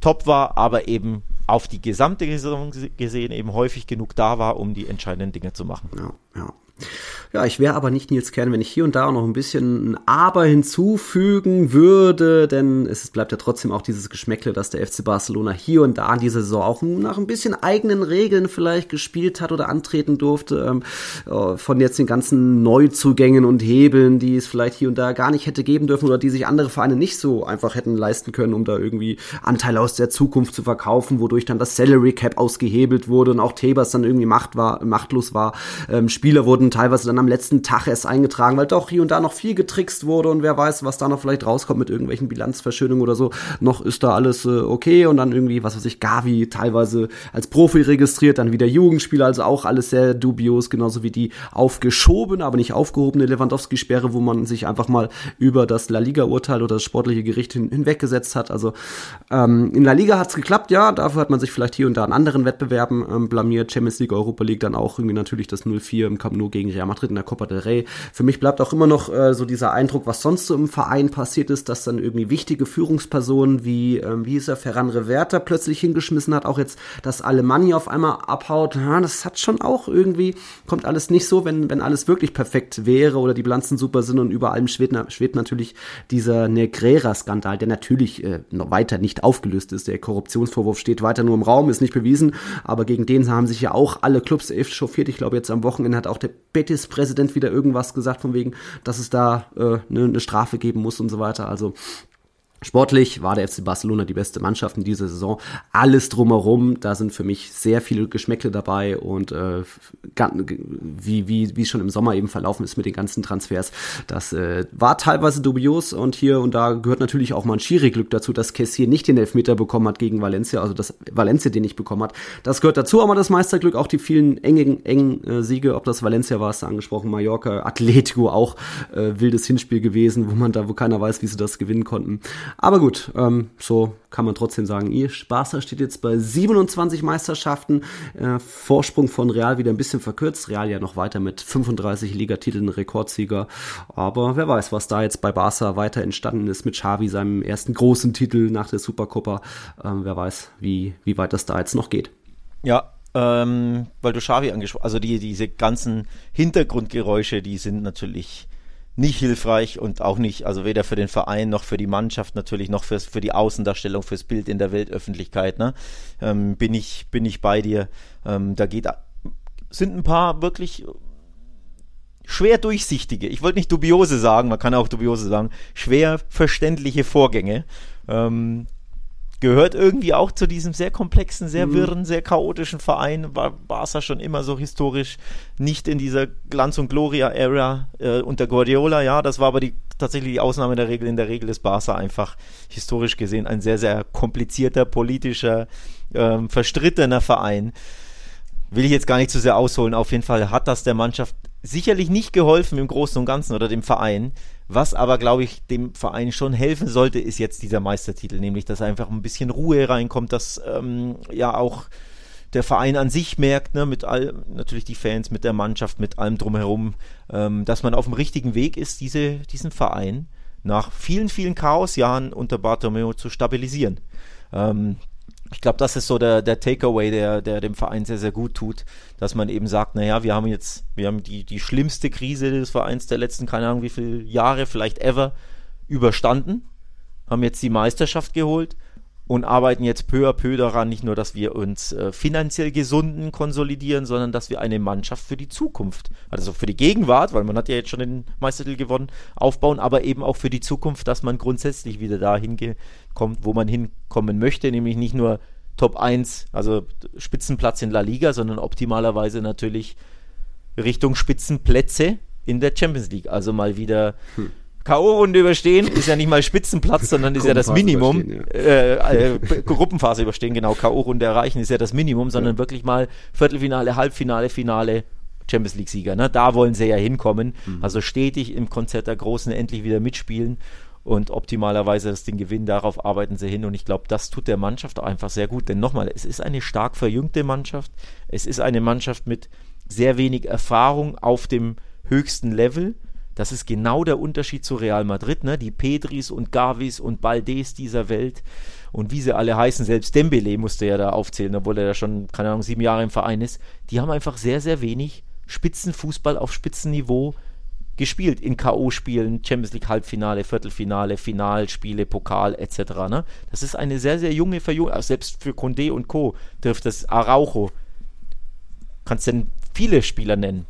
top war, aber eben auf die gesamte Saison gesehen eben häufig genug da war, um die entscheidenden Dinge zu machen. Ja, ja. Ja, ich wäre aber nicht Nils Kern, wenn ich hier und da noch ein bisschen ein Aber hinzufügen würde, denn es bleibt ja trotzdem auch dieses Geschmäckle, dass der FC Barcelona hier und da in dieser Saison auch nach ein bisschen eigenen Regeln vielleicht gespielt hat oder antreten durfte, ähm, äh, von jetzt den ganzen Neuzugängen und Hebeln, die es vielleicht hier und da gar nicht hätte geben dürfen oder die sich andere Vereine nicht so einfach hätten leisten können, um da irgendwie Anteile aus der Zukunft zu verkaufen, wodurch dann das Salary Cap ausgehebelt wurde und auch Tebas dann irgendwie macht war, machtlos war. Ähm, Spieler wurden teilweise dann am letzten Tag erst eingetragen, weil doch hier und da noch viel getrickst wurde und wer weiß, was da noch vielleicht rauskommt mit irgendwelchen Bilanzverschönungen oder so. Noch ist da alles äh, okay und dann irgendwie, was weiß ich, Gavi teilweise als Profi registriert, dann wieder Jugendspieler, also auch alles sehr dubios, genauso wie die aufgeschobene, aber nicht aufgehobene Lewandowski-Sperre, wo man sich einfach mal über das La Liga-Urteil oder das sportliche Gericht hin, hinweggesetzt hat. Also ähm, in La Liga hat's geklappt, ja, dafür hat man sich vielleicht hier und da in anderen Wettbewerben ähm, blamiert, Champions League, Europa League, dann auch irgendwie natürlich das 0-4 im Camp Nou gegen gegen Real Madrid in der Copa del Rey. Für mich bleibt auch immer noch äh, so dieser Eindruck, was sonst so im Verein passiert ist, dass dann irgendwie wichtige Führungspersonen wie, ähm, wie hieß er, Ferran Reverter plötzlich hingeschmissen hat, auch jetzt, dass Alemannia auf einmal abhaut. Ja, das hat schon auch irgendwie, kommt alles nicht so, wenn, wenn alles wirklich perfekt wäre oder die Bilanzen super sind und über allem schwebt, schwebt natürlich dieser Negrera-Skandal, der natürlich äh, noch weiter nicht aufgelöst ist. Der Korruptionsvorwurf steht weiter nur im Raum, ist nicht bewiesen, aber gegen den haben sich ja auch alle Clubs chauffiert. Ich glaube, jetzt am Wochenende hat auch der Betis-Präsident wieder irgendwas gesagt, von wegen, dass es da äh, eine, eine Strafe geben muss und so weiter. Also Sportlich war der FC Barcelona die beste Mannschaft in dieser Saison. Alles drumherum, da sind für mich sehr viele Geschmäckle dabei und äh, wie, wie, wie schon im Sommer eben verlaufen ist mit den ganzen Transfers, das äh, war teilweise dubios und hier und da gehört natürlich auch mal ein Schiri-Glück dazu, dass Kessier nicht den Elfmeter bekommen hat gegen Valencia, also dass Valencia den nicht bekommen hat. Das gehört dazu, aber das Meisterglück, auch die vielen engen, engen äh, Siege, ob das Valencia war, hast du angesprochen, Mallorca, Atletico auch äh, wildes Hinspiel gewesen, wo man da, wo keiner weiß, wie sie das gewinnen konnten. Aber gut, ähm, so kann man trotzdem sagen, ihr Barca steht jetzt bei 27 Meisterschaften, äh, Vorsprung von Real wieder ein bisschen verkürzt, Real ja noch weiter mit 35 Ligatiteln Rekordsieger, aber wer weiß, was da jetzt bei Barca weiter entstanden ist mit Xavi, seinem ersten großen Titel nach der Supercopa, ähm, wer weiß, wie, wie weit das da jetzt noch geht. Ja, ähm, weil du Xavi angesprochen, also die, diese ganzen Hintergrundgeräusche, die sind natürlich nicht hilfreich und auch nicht, also weder für den Verein noch für die Mannschaft natürlich, noch fürs, für die Außendarstellung, fürs Bild in der Weltöffentlichkeit. Ne? Ähm, bin, ich, bin ich bei dir. Ähm, da geht, sind ein paar wirklich schwer durchsichtige, ich wollte nicht dubiose sagen, man kann auch dubiose sagen, schwer verständliche Vorgänge. Ähm, gehört irgendwie auch zu diesem sehr komplexen, sehr mhm. wirren, sehr chaotischen Verein. War Barca schon immer so historisch nicht in dieser Glanz- und Gloria-Ära äh, unter Guardiola. Ja, das war aber die, tatsächlich die Ausnahme der Regel. In der Regel ist Barca einfach historisch gesehen ein sehr, sehr komplizierter, politischer, ähm, verstrittener Verein. Will ich jetzt gar nicht zu sehr ausholen. Auf jeden Fall hat das der Mannschaft sicherlich nicht geholfen im Großen und Ganzen oder dem Verein. Was aber, glaube ich, dem Verein schon helfen sollte, ist jetzt dieser Meistertitel, nämlich dass einfach ein bisschen Ruhe reinkommt, dass ähm, ja auch der Verein an sich merkt, ne, mit all, natürlich die Fans, mit der Mannschaft, mit allem drumherum, ähm, dass man auf dem richtigen Weg ist, diese, diesen Verein nach vielen, vielen Chaosjahren unter Bartomeu zu stabilisieren. Ähm, ich glaube, das ist so der, der Takeaway, der, der dem Verein sehr, sehr gut tut, dass man eben sagt, naja, wir haben jetzt, wir haben die, die schlimmste Krise des Vereins der letzten, keine Ahnung wie viele Jahre, vielleicht ever, überstanden, haben jetzt die Meisterschaft geholt und arbeiten jetzt peu à peu daran, nicht nur, dass wir uns äh, finanziell gesunden konsolidieren, sondern dass wir eine Mannschaft für die Zukunft, also für die Gegenwart, weil man hat ja jetzt schon den Meistertitel gewonnen, aufbauen, aber eben auch für die Zukunft, dass man grundsätzlich wieder dahin kommt, wo man hinkommen möchte, nämlich nicht nur Top 1, also Spitzenplatz in La Liga, sondern optimalerweise natürlich Richtung Spitzenplätze in der Champions League. Also mal wieder hm. K.O.-Runde überstehen, ist ja nicht mal Spitzenplatz, sondern ist ja das Minimum. Ja. Äh, äh, Gruppenphase überstehen, genau, K.O.-Runde erreichen ist ja das Minimum, sondern ja. wirklich mal Viertelfinale, Halbfinale, Finale, Champions League-Sieger. Ne? Da wollen sie ja hinkommen. Mhm. Also stetig im Konzert der Großen endlich wieder mitspielen und optimalerweise das Ding gewinnen. Darauf arbeiten sie hin und ich glaube, das tut der Mannschaft auch einfach sehr gut. Denn nochmal, es ist eine stark verjüngte Mannschaft. Es ist eine Mannschaft mit sehr wenig Erfahrung auf dem höchsten Level. Das ist genau der Unterschied zu Real Madrid, ne? Die Pedris und Gavis und Baldes dieser Welt und wie sie alle heißen, selbst Dembele musste ja da aufzählen, obwohl er ja schon, keine Ahnung, sieben Jahre im Verein ist. Die haben einfach sehr, sehr wenig Spitzenfußball auf Spitzenniveau gespielt in K.O.-Spielen, Champions League Halbfinale, Viertelfinale, Finalspiele, Pokal etc. Ne? Das ist eine sehr, sehr junge Verjüngung. Also selbst für Condé und Co. trifft das Araujo. Kannst denn viele Spieler nennen?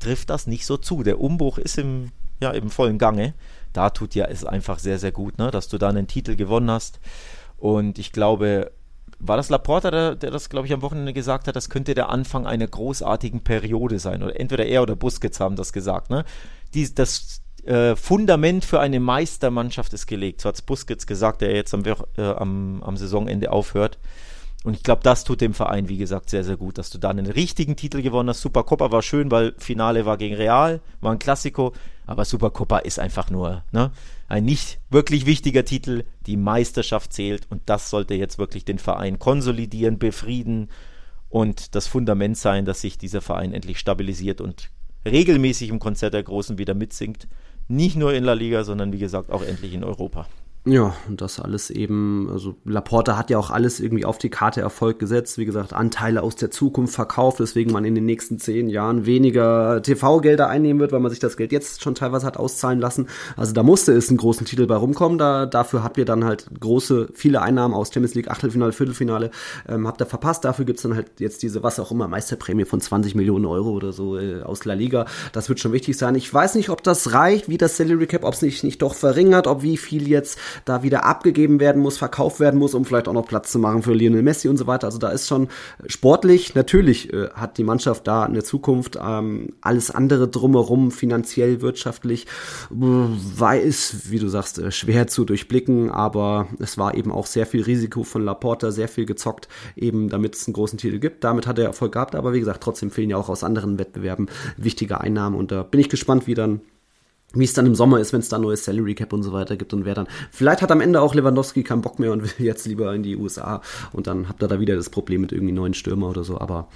Trifft das nicht so zu. Der Umbruch ist im, ja, im vollen Gange. Da tut ja es einfach sehr, sehr gut, ne? dass du da einen Titel gewonnen hast. Und ich glaube, war das Laporta, der, der das, glaube ich, am Wochenende gesagt hat, das könnte der Anfang einer großartigen Periode sein. Oder entweder er oder Busquets haben das gesagt. Ne? Die, das äh, Fundament für eine Meistermannschaft ist gelegt. So hat Busquets gesagt, der jetzt am, äh, am, am Saisonende aufhört. Und ich glaube, das tut dem Verein, wie gesagt, sehr, sehr gut, dass du da einen richtigen Titel gewonnen hast. Supercopa war schön, weil Finale war gegen Real, war ein Klassiko, aber Supercopa ist einfach nur ne, ein nicht wirklich wichtiger Titel. Die Meisterschaft zählt und das sollte jetzt wirklich den Verein konsolidieren, befrieden und das Fundament sein, dass sich dieser Verein endlich stabilisiert und regelmäßig im Konzert der Großen wieder mitsingt. Nicht nur in La Liga, sondern wie gesagt auch endlich in Europa. Ja, und das alles eben, also Laporta hat ja auch alles irgendwie auf die Karte Erfolg gesetzt. Wie gesagt, Anteile aus der Zukunft verkauft, weswegen man in den nächsten zehn Jahren weniger TV-Gelder einnehmen wird, weil man sich das Geld jetzt schon teilweise hat auszahlen lassen. Also da musste es einen großen Titel bei rumkommen. Da, dafür habt ihr dann halt große, viele Einnahmen aus Champions League, Achtelfinale, Viertelfinale, ähm, habt ihr verpasst. Dafür gibt's dann halt jetzt diese, was auch immer, Meisterprämie von 20 Millionen Euro oder so äh, aus La Liga. Das wird schon wichtig sein. Ich weiß nicht, ob das reicht, wie das Salary Cap, ob es sich nicht doch verringert, ob wie viel jetzt da wieder abgegeben werden muss, verkauft werden muss, um vielleicht auch noch Platz zu machen für Lionel Messi und so weiter. Also da ist schon sportlich, natürlich äh, hat die Mannschaft da eine Zukunft. Ähm, alles andere drumherum, finanziell, wirtschaftlich, war es, wie du sagst, äh, schwer zu durchblicken, aber es war eben auch sehr viel Risiko von Laporta, sehr viel gezockt, eben damit es einen großen Titel gibt. Damit hat er Erfolg gehabt, aber wie gesagt, trotzdem fehlen ja auch aus anderen Wettbewerben wichtige Einnahmen und da bin ich gespannt, wie dann wie es dann im Sommer ist, wenn es da neues Salary Cap und so weiter gibt und wer dann, vielleicht hat am Ende auch Lewandowski keinen Bock mehr und will jetzt lieber in die USA und dann habt ihr da wieder das Problem mit irgendwie neuen Stürmer oder so, aber.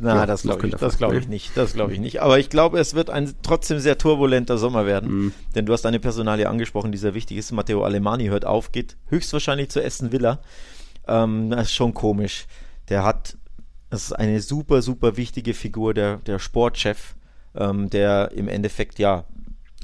Na, ja, das glaube ich, das glaube ich nicht, das glaube ich nicht. Aber ich glaube, es wird ein trotzdem sehr turbulenter Sommer werden, mhm. denn du hast eine Personalie angesprochen, die sehr wichtig ist. Matteo Alemani hört auf, geht höchstwahrscheinlich zu Essen Villa. Ähm, das ist schon komisch. Der hat, das ist eine super, super wichtige Figur, der, der Sportchef, ähm, der im Endeffekt ja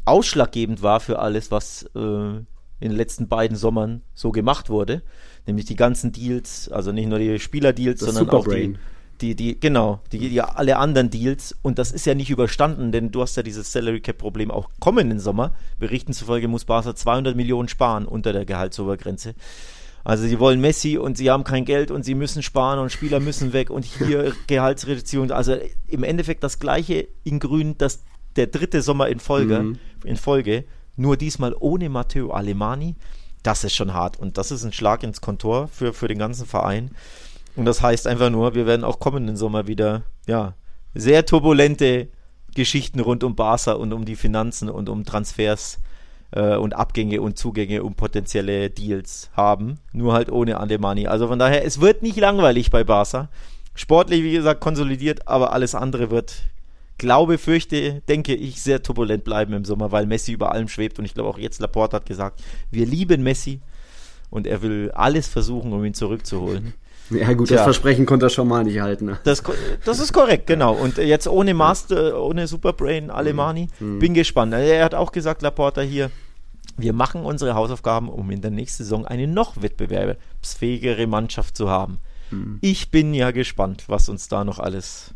ausschlaggebend war für alles, was äh, in den letzten beiden Sommern so gemacht wurde. Nämlich die ganzen Deals, also nicht nur die Spielerdeals, sondern Superbrain. auch die, die, die, genau, die, die, alle anderen Deals. Und das ist ja nicht überstanden, denn du hast ja dieses Salary Cap Problem auch kommenden Sommer. Berichten zufolge muss Barca 200 Millionen sparen unter der Gehaltsobergrenze. Also sie wollen Messi und sie haben kein Geld und sie müssen sparen und Spieler müssen weg und hier Gehaltsreduzierung. Also im Endeffekt das gleiche in Grün, das der dritte Sommer in Folge, mhm. in Folge, nur diesmal ohne Matteo Alemani. Das ist schon hart und das ist ein Schlag ins Kontor für, für den ganzen Verein. Und das heißt einfach nur, wir werden auch kommenden Sommer wieder, ja, sehr turbulente Geschichten rund um Barca und um die Finanzen und um Transfers äh, und Abgänge und Zugänge um potenzielle Deals haben. Nur halt ohne Alemani. Also von daher, es wird nicht langweilig bei Barca. Sportlich, wie gesagt, konsolidiert, aber alles andere wird glaube, fürchte, denke ich, sehr turbulent bleiben im Sommer, weil Messi über allem schwebt. Und ich glaube auch jetzt Laporte hat gesagt, wir lieben Messi und er will alles versuchen, um ihn zurückzuholen. Ja gut, Tja. das Versprechen konnte er schon mal nicht halten. Ne? Das, das ist korrekt, genau. Und jetzt ohne Master, ohne Superbrain Alemani, mhm. bin gespannt. Er hat auch gesagt, Laporta hier, wir machen unsere Hausaufgaben, um in der nächsten Saison eine noch wettbewerbsfähigere Mannschaft zu haben. Mhm. Ich bin ja gespannt, was uns da noch alles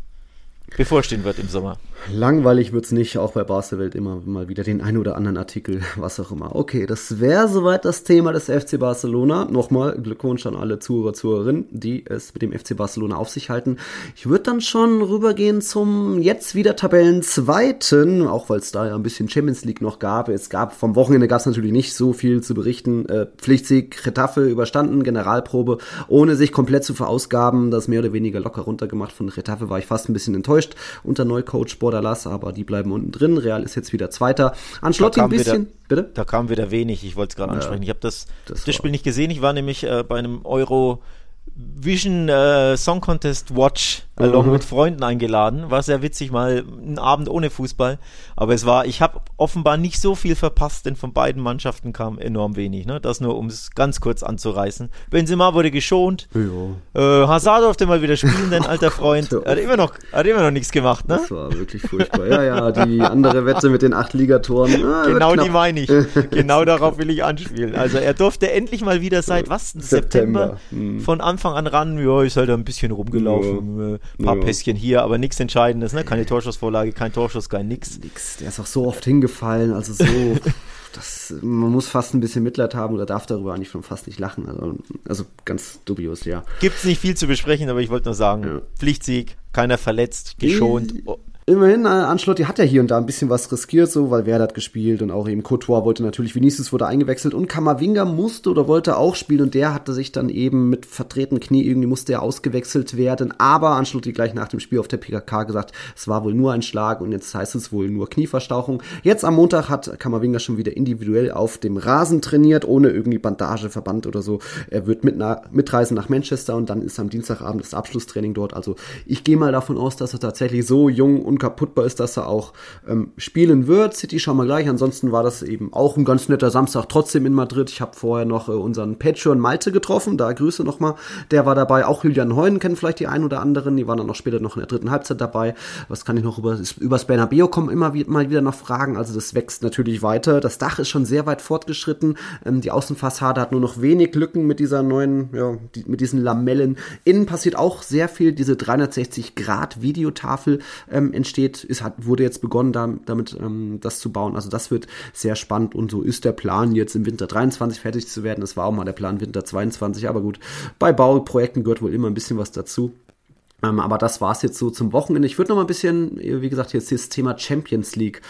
bevorstehen wird im Sommer. Langweilig wird's nicht, auch bei Barcelwelt immer mal wieder den ein oder anderen Artikel, was auch immer. Okay, das wäre soweit das Thema des FC Barcelona. Nochmal Glückwunsch an alle Zuhörer, Zuhörerinnen, die es mit dem FC Barcelona auf sich halten. Ich würde dann schon rübergehen zum jetzt wieder Tabellenzweiten, auch weil es da ja ein bisschen Champions League noch gab. Es gab vom Wochenende gab es natürlich nicht so viel zu berichten. Äh, Pflichtsieg Retafe überstanden, Generalprobe, ohne sich komplett zu verausgaben. Das mehr oder weniger locker runtergemacht von Retafe war ich fast ein bisschen enttäuscht unter Neucoach Bordalas, aber die bleiben unten drin. Real ist jetzt wieder Zweiter. Ancelotti ein bisschen. Wieder, bitte? Da kam wieder wenig. Ich wollte es gerade ansprechen. Ich habe das, das, das Spiel nicht gesehen. Ich war nämlich äh, bei einem Euro Vision äh, Song Contest Watch along mhm. mit Freunden eingeladen. War sehr witzig, mal einen Abend ohne Fußball. Aber es war, ich habe offenbar nicht so viel verpasst, denn von beiden Mannschaften kam enorm wenig. Ne? Das nur, um es ganz kurz anzureißen. Benzema wurde geschont. Ja. Äh, Hazard durfte mal wieder spielen, dein alter oh Freund. Er hat immer noch, hat immer noch nichts gemacht. Ne? Das war wirklich furchtbar. Ja, ja, die andere Wette mit den acht Ligatoren. Ah, genau die meine ich. genau darauf will ich anspielen. Also er durfte endlich mal wieder seit was? September, September. Mhm. von Anfang an ran. Ja, ist halt ein bisschen rumgelaufen. Ja. Äh, ein paar ja. Pässchen hier, aber nichts Entscheidendes, ne? Keine Torschussvorlage, kein Torschuss, kein nix. Nix. Der ist auch so oft hingefallen, also so. das, man muss fast ein bisschen Mitleid haben oder darf darüber eigentlich schon fast nicht lachen. Also, also ganz dubios, ja. Gibt's nicht viel zu besprechen, aber ich wollte nur sagen, ja. Pflichtsieg, keiner verletzt, geschont. Immerhin, äh, Ancelotti hat ja hier und da ein bisschen was riskiert, so, weil Werder hat gespielt und auch eben Courtois wollte natürlich, Vinicius wurde eingewechselt und Kamavinga musste oder wollte auch spielen und der hatte sich dann eben mit verdrehten Knie, irgendwie musste er ausgewechselt werden, aber Ancelotti gleich nach dem Spiel auf der PKK gesagt, es war wohl nur ein Schlag und jetzt heißt es wohl nur Knieverstauchung. Jetzt am Montag hat Kamavinga schon wieder individuell auf dem Rasen trainiert, ohne irgendwie Bandage, Verband oder so. Er wird mit na, mitreisen nach Manchester und dann ist am Dienstagabend das Abschlusstraining dort. Also ich gehe mal davon aus, dass er tatsächlich so jung und unkaputtbar ist, dass er auch ähm, spielen wird. City schauen wir gleich. Ansonsten war das eben auch ein ganz netter Samstag trotzdem in Madrid. Ich habe vorher noch äh, unseren Patreon Malte getroffen. Da Grüße nochmal. Der war dabei. Auch Julian Heunen kennen vielleicht die einen oder anderen. Die waren dann noch später noch in der dritten Halbzeit dabei. Was kann ich noch über über Bernabeo kommen immer wieder, mal wieder noch Fragen. Also das wächst natürlich weiter. Das Dach ist schon sehr weit fortgeschritten. Ähm, die Außenfassade hat nur noch wenig Lücken mit dieser neuen, ja, die, mit diesen Lamellen. Innen passiert auch sehr viel. Diese 360 Grad Videotafel ähm, entsteht, ist, hat, wurde jetzt begonnen, da, damit ähm, das zu bauen. Also das wird sehr spannend und so ist der Plan, jetzt im Winter 23 fertig zu werden. Das war auch mal der Plan Winter 22, aber gut, bei Bauprojekten gehört wohl immer ein bisschen was dazu. Ähm, aber das war's jetzt so zum Wochenende. Ich würde noch mal ein bisschen, wie gesagt, jetzt das Thema Champions League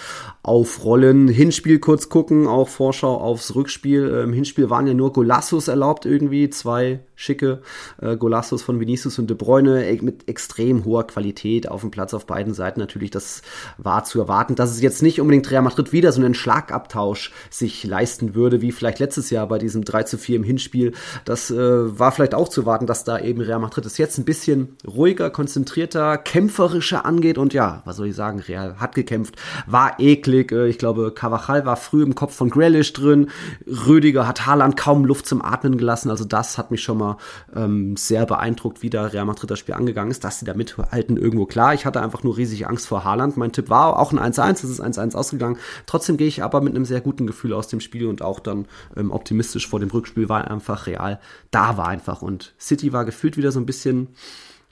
aufrollen. Hinspiel kurz gucken, auch Vorschau aufs Rückspiel. Im ähm, Hinspiel waren ja nur Golassos erlaubt irgendwie, zwei schicke äh, Golassos von Vinicius und De Bruyne e mit extrem hoher Qualität auf dem Platz auf beiden Seiten. Natürlich, das war zu erwarten, dass es jetzt nicht unbedingt Real Madrid wieder so einen Schlagabtausch sich leisten würde, wie vielleicht letztes Jahr bei diesem 3 zu 4 im Hinspiel. Das äh, war vielleicht auch zu erwarten, dass da eben Real Madrid es jetzt ein bisschen ruhiger, konzentrierter, kämpferischer angeht und ja, was soll ich sagen, Real hat gekämpft, war eklig. Äh, ich glaube, Cavachal war früh im Kopf von Grealish drin. Rüdiger hat Haaland kaum Luft zum Atmen gelassen. Also das hat mich schon mal ähm, sehr beeindruckt, wie der Real Madrid das Spiel angegangen ist, dass sie da mithalten irgendwo klar. Ich hatte einfach nur riesige Angst vor Haaland. Mein Tipp war auch ein 1-1, es ist 1-1 ausgegangen. Trotzdem gehe ich aber mit einem sehr guten Gefühl aus dem Spiel und auch dann ähm, optimistisch vor dem Rückspiel, weil einfach Real da war einfach. Und City war gefühlt wieder so ein bisschen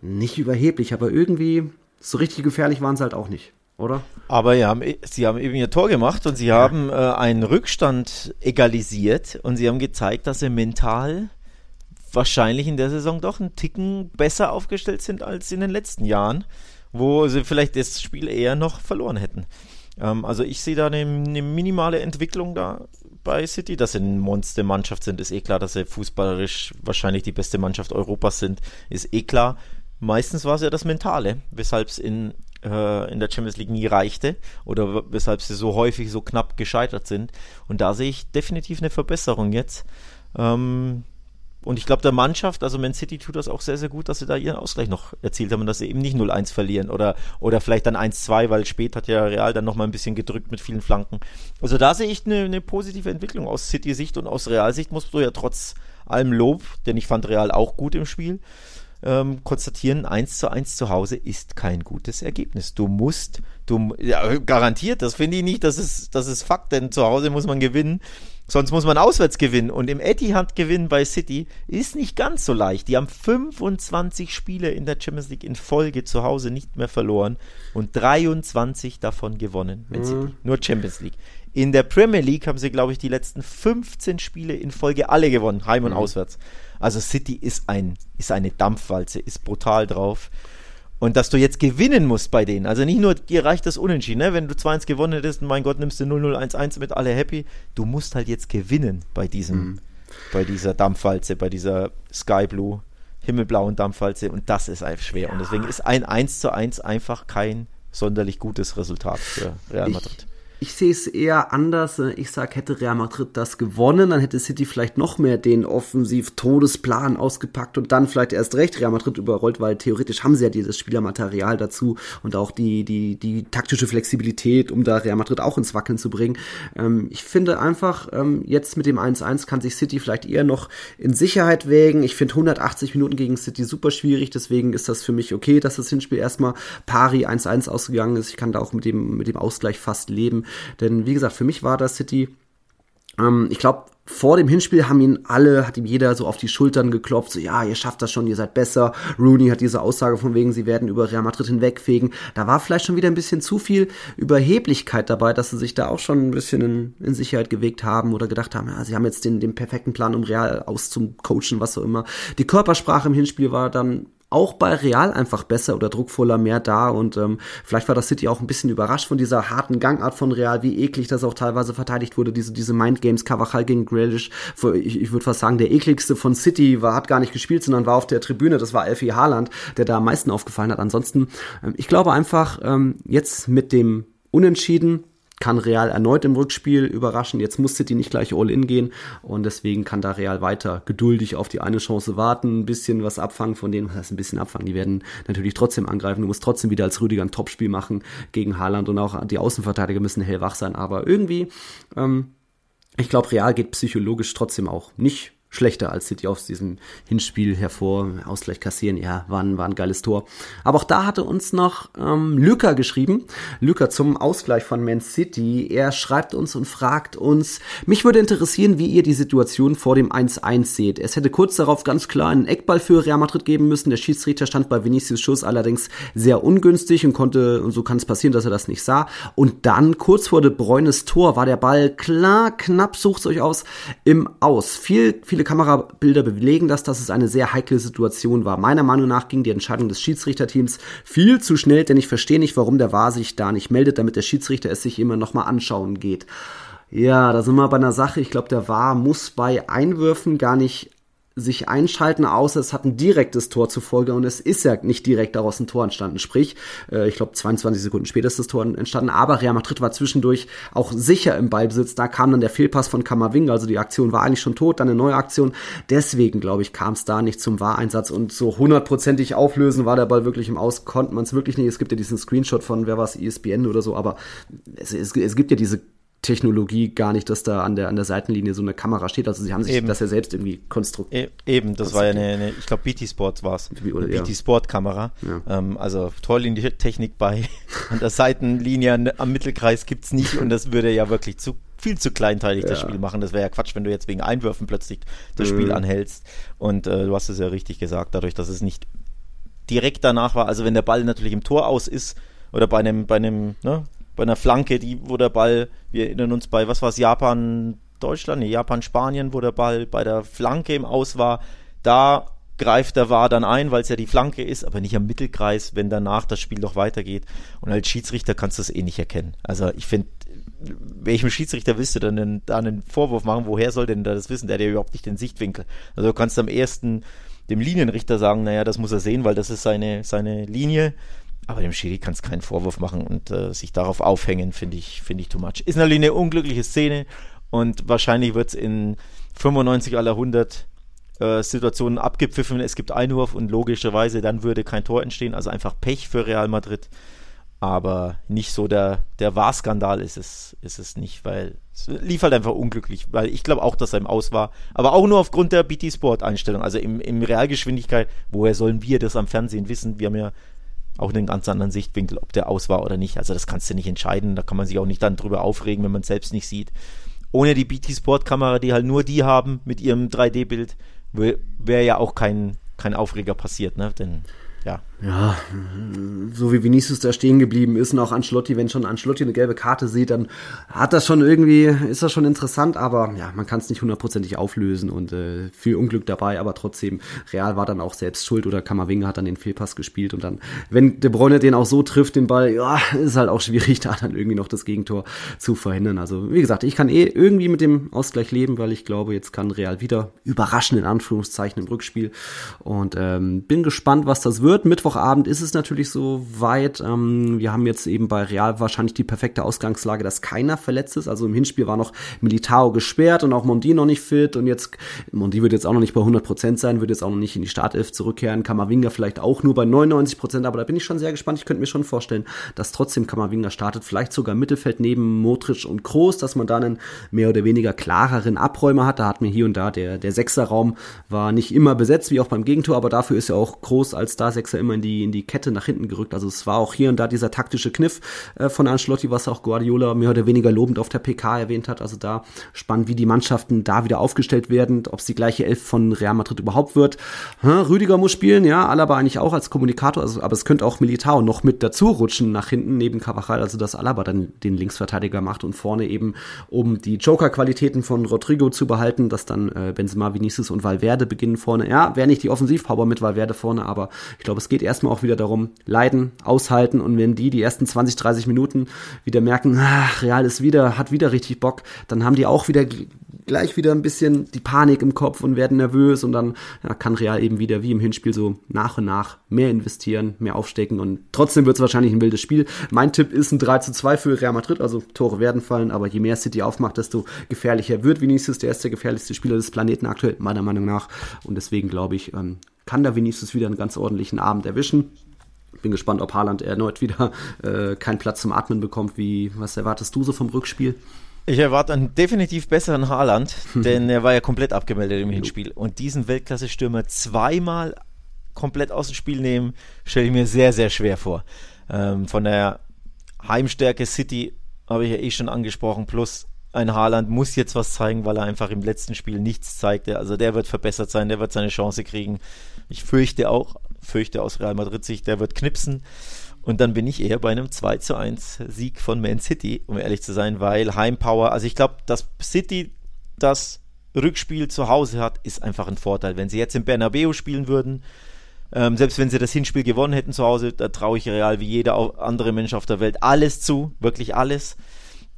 nicht überheblich, aber irgendwie so richtig gefährlich waren sie halt auch nicht oder? Aber ja, sie haben eben ihr Tor gemacht und sie haben äh, einen Rückstand egalisiert und sie haben gezeigt, dass sie mental wahrscheinlich in der Saison doch einen Ticken besser aufgestellt sind als in den letzten Jahren, wo sie vielleicht das Spiel eher noch verloren hätten. Ähm, also ich sehe da eine, eine, minimale Entwicklung da bei City. Dass sie eine Monstermannschaft sind, ist eh klar. Dass sie fußballerisch wahrscheinlich die beste Mannschaft Europas sind, ist eh klar. Meistens war es ja das Mentale, weshalb es in, äh, in der Champions League nie reichte oder weshalb sie so häufig so knapp gescheitert sind. Und da sehe ich definitiv eine Verbesserung jetzt. Ähm, und ich glaube, der Mannschaft, also Man City tut das auch sehr, sehr gut, dass sie da ihren Ausgleich noch erzielt haben und dass sie eben nicht 0-1 verlieren oder, oder vielleicht dann 1-2, weil spät hat ja Real dann nochmal ein bisschen gedrückt mit vielen Flanken. Also da sehe ich eine, eine positive Entwicklung aus City-Sicht und aus Real-Sicht musst du ja trotz allem Lob, denn ich fand Real auch gut im Spiel, ähm, konstatieren, 1 zu 1 zu Hause ist kein gutes Ergebnis. Du musst, du, ja, garantiert, das finde ich nicht, das ist, das ist Fakt, denn zu Hause muss man gewinnen. Sonst muss man auswärts gewinnen. Und im Etihad gewinnen bei City ist nicht ganz so leicht. Die haben 25 Spiele in der Champions League in Folge zu Hause nicht mehr verloren und 23 davon gewonnen. Mhm. Nur Champions League. In der Premier League haben sie, glaube ich, die letzten 15 Spiele in Folge alle gewonnen, heim und mhm. auswärts. Also City ist ein, ist eine Dampfwalze, ist brutal drauf. Und dass du jetzt gewinnen musst bei denen. Also nicht nur, dir reicht das Unentschieden, ne? Wenn du 2-1 gewonnen hättest, mein Gott, nimmst du 0-0-1-1 mit alle happy. Du musst halt jetzt gewinnen bei diesem, mhm. bei dieser Dampfwalze, bei dieser Sky Blue, himmelblauen Dampfwalze. Und das ist einfach schwer. Ja. Und deswegen ist ein 1 zu 1 einfach kein sonderlich gutes Resultat für Real Madrid. Ich sehe es eher anders. Ich sage, hätte Real Madrid das gewonnen, dann hätte City vielleicht noch mehr den Offensiv-Todesplan ausgepackt und dann vielleicht erst recht Real Madrid überrollt, weil theoretisch haben sie ja dieses Spielermaterial dazu und auch die, die, die taktische Flexibilität, um da Real Madrid auch ins Wackeln zu bringen. Ähm, ich finde einfach, ähm, jetzt mit dem 1-1 kann sich City vielleicht eher noch in Sicherheit wägen. Ich finde 180 Minuten gegen City super schwierig, deswegen ist das für mich okay, dass das Hinspiel erstmal pari 1-1 ausgegangen ist. Ich kann da auch mit dem, mit dem Ausgleich fast leben. Denn wie gesagt, für mich war das City, ähm, ich glaube, vor dem Hinspiel haben ihn alle, hat ihm jeder so auf die Schultern geklopft, so ja, ihr schafft das schon, ihr seid besser. Rooney hat diese Aussage von wegen, sie werden über Real Madrid hinwegfegen. Da war vielleicht schon wieder ein bisschen zu viel Überheblichkeit dabei, dass sie sich da auch schon ein bisschen in, in Sicherheit gewegt haben oder gedacht haben, ja, sie haben jetzt den, den perfekten Plan, um Real auszucoachen, was auch immer. Die Körpersprache im Hinspiel war dann auch bei Real einfach besser oder druckvoller mehr da und ähm, vielleicht war das City auch ein bisschen überrascht von dieser harten Gangart von Real, wie eklig das auch teilweise verteidigt wurde, diese, diese Mindgames, Cavachal gegen Grealish, ich, ich würde fast sagen, der ekligste von City war, hat gar nicht gespielt, sondern war auf der Tribüne, das war Elfie Haaland, der da am meisten aufgefallen hat. Ansonsten, ähm, ich glaube einfach, ähm, jetzt mit dem Unentschieden kann Real erneut im Rückspiel überraschen. Jetzt muss City nicht gleich all in gehen. Und deswegen kann da Real weiter geduldig auf die eine Chance warten, ein bisschen was abfangen von denen, was heißt ein bisschen abfangen, die werden natürlich trotzdem angreifen. Du musst trotzdem wieder als Rüdiger ein Topspiel machen gegen Haaland. Und auch die Außenverteidiger müssen hellwach sein, aber irgendwie, ähm, ich glaube, Real geht psychologisch trotzdem auch nicht schlechter als City aus diesem Hinspiel hervor. Ausgleich kassieren, ja, war ein, war ein geiles Tor. Aber auch da hatte uns noch ähm, Lücker geschrieben. Lücker zum Ausgleich von Man City. Er schreibt uns und fragt uns, mich würde interessieren, wie ihr die Situation vor dem 1-1 seht. Es hätte kurz darauf ganz klar einen Eckball für Real Madrid geben müssen. Der Schiedsrichter stand bei Vinicius Schuss allerdings sehr ungünstig und konnte, und so kann es passieren, dass er das nicht sah. Und dann, kurz vor De Bruynes Tor, war der Ball klar, knapp, sucht's euch aus, im Aus. Viel, viel Viele Kamerabilder belegen das, dass es eine sehr heikle Situation war. Meiner Meinung nach ging die Entscheidung des Schiedsrichterteams viel zu schnell, denn ich verstehe nicht, warum der VAR sich da nicht meldet, damit der Schiedsrichter es sich immer nochmal anschauen geht. Ja, da sind wir bei einer Sache. Ich glaube, der VAR muss bei Einwürfen gar nicht sich einschalten, außer es hat ein direktes Tor zufolge und es ist ja nicht direkt daraus ein Tor entstanden. Sprich, äh, ich glaube 22 Sekunden später ist das Tor entstanden, aber Real Madrid war zwischendurch auch sicher im Ballbesitz. Da kam dann der Fehlpass von Kamavinga, also die Aktion war eigentlich schon tot, dann eine neue Aktion. Deswegen, glaube ich, kam es da nicht zum Wahreinsatz und so hundertprozentig auflösen war der Ball wirklich im Aus, konnte man es wirklich nicht. Es gibt ja diesen Screenshot von, wer war es, ESPN oder so, aber es, es, es gibt ja diese Technologie gar nicht, dass da an der, an der Seitenlinie so eine Kamera steht. Also sie haben sich eben. das ja selbst irgendwie konstruiert. Eben, das war ja eine, eine ich glaube BT Sport war es. BT Sport Kamera. Ja. Ähm, also Torlinientechnik bei an der Seitenlinie am Mittelkreis gibt es nicht und das würde ja wirklich zu viel zu kleinteilig ja. das Spiel machen. Das wäre ja Quatsch, wenn du jetzt wegen Einwürfen plötzlich das mhm. Spiel anhältst. Und äh, du hast es ja richtig gesagt, dadurch, dass es nicht direkt danach war, also wenn der Ball natürlich im Tor aus ist oder bei einem, bei einem, ne, bei einer Flanke, die, wo der Ball, wir erinnern uns bei, was war es, Japan, Deutschland, nee, Japan, Spanien, wo der Ball bei der Flanke im Aus war, da greift der war dann ein, weil es ja die Flanke ist, aber nicht am Mittelkreis, wenn danach das Spiel noch weitergeht. Und als Schiedsrichter kannst du es eh nicht erkennen. Also ich finde, welchem Schiedsrichter willst du dann da einen Vorwurf machen? Woher soll denn da das wissen? Der hat ja überhaupt nicht den Sichtwinkel. Also du kannst am ersten dem Linienrichter sagen, naja, das muss er sehen, weil das ist seine, seine Linie. Aber dem Schiri kannst keinen Vorwurf machen und äh, sich darauf aufhängen, finde ich, finde ich too much. Ist natürlich eine unglückliche Szene und wahrscheinlich wird es in 95 aller 100 äh, Situationen abgepfiffen. Es gibt Einwurf und logischerweise dann würde kein Tor entstehen. Also einfach Pech für Real Madrid. Aber nicht so der, der Wahrskandal ist es, ist es nicht, weil es lief halt einfach unglücklich, weil ich glaube auch, dass er im Aus war. Aber auch nur aufgrund der BT Sport Einstellung. Also im, im Realgeschwindigkeit, woher sollen wir das am Fernsehen wissen? Wir haben ja auch einen ganz anderen Sichtwinkel, ob der aus war oder nicht. Also das kannst du nicht entscheiden. Da kann man sich auch nicht dann drüber aufregen, wenn man es selbst nicht sieht. Ohne die BT Sport Kamera, die halt nur die haben mit ihrem 3D-Bild, wäre ja auch kein, kein Aufreger passiert, ne? Denn ja. Ja, so wie Vinicius da stehen geblieben ist und auch Ancelotti, wenn schon Ancelotti eine gelbe Karte sieht, dann hat das schon irgendwie, ist das schon interessant, aber ja, man kann es nicht hundertprozentig auflösen und äh, viel Unglück dabei, aber trotzdem, Real war dann auch selbst schuld oder Kammerwinger hat dann den Fehlpass gespielt und dann, wenn De Bruyne den auch so trifft, den Ball, ja, ist halt auch schwierig, da dann irgendwie noch das Gegentor zu verhindern. Also, wie gesagt, ich kann eh irgendwie mit dem Ausgleich leben, weil ich glaube, jetzt kann Real wieder überraschen, in Anführungszeichen, im Rückspiel und ähm, bin gespannt, was das wird. Mittwoch Mittwochabend ist es natürlich so weit. Ähm, wir haben jetzt eben bei Real wahrscheinlich die perfekte Ausgangslage, dass keiner verletzt ist. Also im Hinspiel war noch Militao gesperrt und auch Mondi noch nicht fit. Und jetzt, Mondi wird jetzt auch noch nicht bei 100 Prozent sein, wird jetzt auch noch nicht in die Startelf zurückkehren. Kamavinga vielleicht auch nur bei 99 Prozent. Aber da bin ich schon sehr gespannt. Ich könnte mir schon vorstellen, dass trotzdem Kamavinga startet. Vielleicht sogar Mittelfeld neben Modric und Kroos, dass man da einen mehr oder weniger klareren Abräumer hat. Da hat mir hier und da der, der Sechserraum war nicht immer besetzt, wie auch beim Gegentor. Aber dafür ist ja auch Kroos als Star-Sechser immer in die, in die Kette nach hinten gerückt. Also es war auch hier und da dieser taktische Kniff äh, von Ancelotti, was auch Guardiola mehr oder weniger lobend auf der PK erwähnt hat. Also da spannend, wie die Mannschaften da wieder aufgestellt werden, ob es die gleiche Elf von Real Madrid überhaupt wird. Hm, Rüdiger muss spielen, ja, Alaba eigentlich auch als Kommunikator, also, aber es könnte auch Militao noch mit dazu rutschen nach hinten neben Cavachal, also dass Alaba dann den Linksverteidiger macht und vorne eben, um die Joker-Qualitäten von Rodrigo zu behalten, dass dann äh, Benzema, Vinicius und Valverde beginnen vorne. Ja, wäre nicht die Offensivpower mit Valverde vorne, aber ich glaube, es geht erstmal auch wieder darum, leiden, aushalten und wenn die die ersten 20, 30 Minuten wieder merken, ach, Real ist wieder, hat wieder richtig Bock, dann haben die auch wieder gleich wieder ein bisschen die Panik im Kopf und werden nervös und dann ja, kann Real eben wieder wie im Hinspiel so nach und nach mehr investieren, mehr aufstecken und trotzdem wird es wahrscheinlich ein wildes Spiel. Mein Tipp ist ein 3 zu 2 für Real Madrid, also Tore werden fallen, aber je mehr City aufmacht, desto gefährlicher wird Vinicius. Der ist der gefährlichste Spieler des Planeten aktuell, meiner Meinung nach. Und deswegen glaube ich, ähm, kann da Vinicius wieder einen ganz ordentlichen Abend erwischen. Bin gespannt, ob Haaland erneut wieder äh, keinen Platz zum Atmen bekommt. Wie, was erwartest du so vom Rückspiel? Ich erwarte einen definitiv besseren Haaland, denn er war ja komplett abgemeldet im Hinspiel. Und diesen Weltklasse-Stürmer zweimal komplett aus dem Spiel nehmen, stelle ich mir sehr, sehr schwer vor. Ähm, von der Heimstärke City habe ich ja eh schon angesprochen, plus ein Haaland muss jetzt was zeigen, weil er einfach im letzten Spiel nichts zeigte. Also der wird verbessert sein, der wird seine Chance kriegen. Ich fürchte auch, fürchte aus Real Madrid Sicht, der wird knipsen. Und dann bin ich eher bei einem 2 zu 1 Sieg von Man City, um ehrlich zu sein, weil Heimpower, also ich glaube, dass City das Rückspiel zu Hause hat, ist einfach ein Vorteil. Wenn sie jetzt im Bernabeu spielen würden, ähm, selbst wenn sie das Hinspiel gewonnen hätten zu Hause, da traue ich Real wie jeder andere Mensch auf der Welt alles zu, wirklich alles.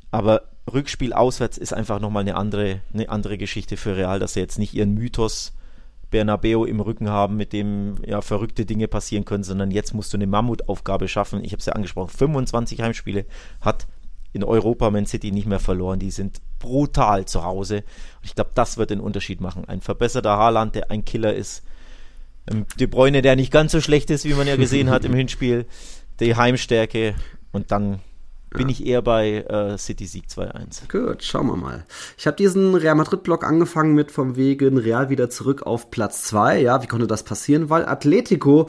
Aber Rückspiel auswärts ist einfach nochmal eine andere, eine andere Geschichte für Real, dass sie jetzt nicht ihren Mythos Bernabeo im Rücken haben, mit dem ja verrückte Dinge passieren können, sondern jetzt musst du eine Mammutaufgabe schaffen. Ich habe es ja angesprochen, 25 Heimspiele hat in Europa Man City nicht mehr verloren. Die sind brutal zu Hause. Und ich glaube, das wird den Unterschied machen. Ein verbesserter Haaland, der ein Killer ist. Ähm, De Bruyne, der nicht ganz so schlecht ist, wie man ja gesehen hat im Hinspiel. Die Heimstärke. Und dann bin ich eher bei äh, City Sieg 2-1. Gut, schauen wir mal. Ich habe diesen Real Madrid-Block angefangen mit vom Wegen Real wieder zurück auf Platz 2. Ja, wie konnte das passieren? Weil Atletico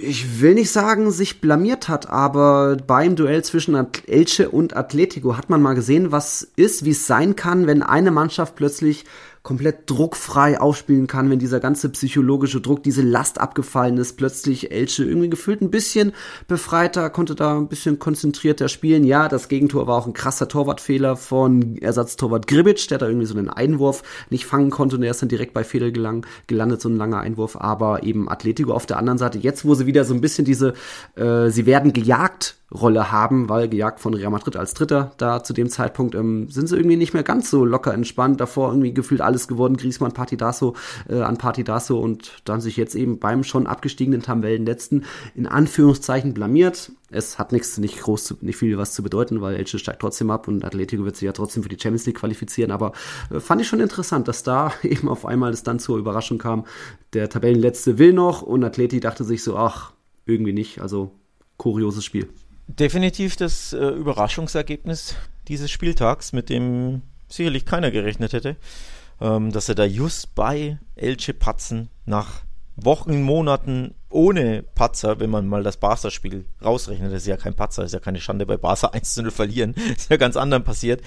ich will nicht sagen, sich blamiert hat, aber beim Duell zwischen Elche und Atletico hat man mal gesehen, was ist, wie es sein kann, wenn eine Mannschaft plötzlich komplett druckfrei aufspielen kann, wenn dieser ganze psychologische Druck, diese Last abgefallen ist, plötzlich Elche irgendwie gefühlt ein bisschen befreiter, konnte da ein bisschen konzentrierter spielen. Ja, das Gegentor war auch ein krasser Torwartfehler von Ersatztorwart Gribic, der da irgendwie so einen Einwurf nicht fangen konnte und er ist dann direkt bei Fehler gelang, gelandet, so ein langer Einwurf, aber eben Atletico auf der anderen Seite, jetzt wo sie wieder so ein bisschen diese, äh, sie werden gejagt Rolle haben, weil gejagt von Real Madrid als Dritter da zu dem Zeitpunkt ähm, sind sie irgendwie nicht mehr ganz so locker entspannt. Davor irgendwie gefühlt alles geworden, Griezmann, Partidaso äh, an Partidaso und dann sich jetzt eben beim schon abgestiegenen Tabellenletzten in Anführungszeichen blamiert. Es hat nichts, nicht groß, zu, nicht viel was zu bedeuten, weil Elche steigt trotzdem ab und Atletico wird sich ja trotzdem für die Champions League qualifizieren. Aber äh, fand ich schon interessant, dass da eben auf einmal es dann zur Überraschung kam. Der Tabellenletzte will noch und Atleti dachte sich so, ach, irgendwie nicht. Also kurioses Spiel definitiv das äh, Überraschungsergebnis dieses Spieltags, mit dem sicherlich keiner gerechnet hätte, ähm, dass er da just bei Elche Patzen nach Wochen, Monaten ohne Patzer, wenn man mal das Barca-Spiel rausrechnet, das ist ja kein Patzer, das ist ja keine Schande bei Barca 1 zu 0 verlieren, ist ja ganz anderen passiert.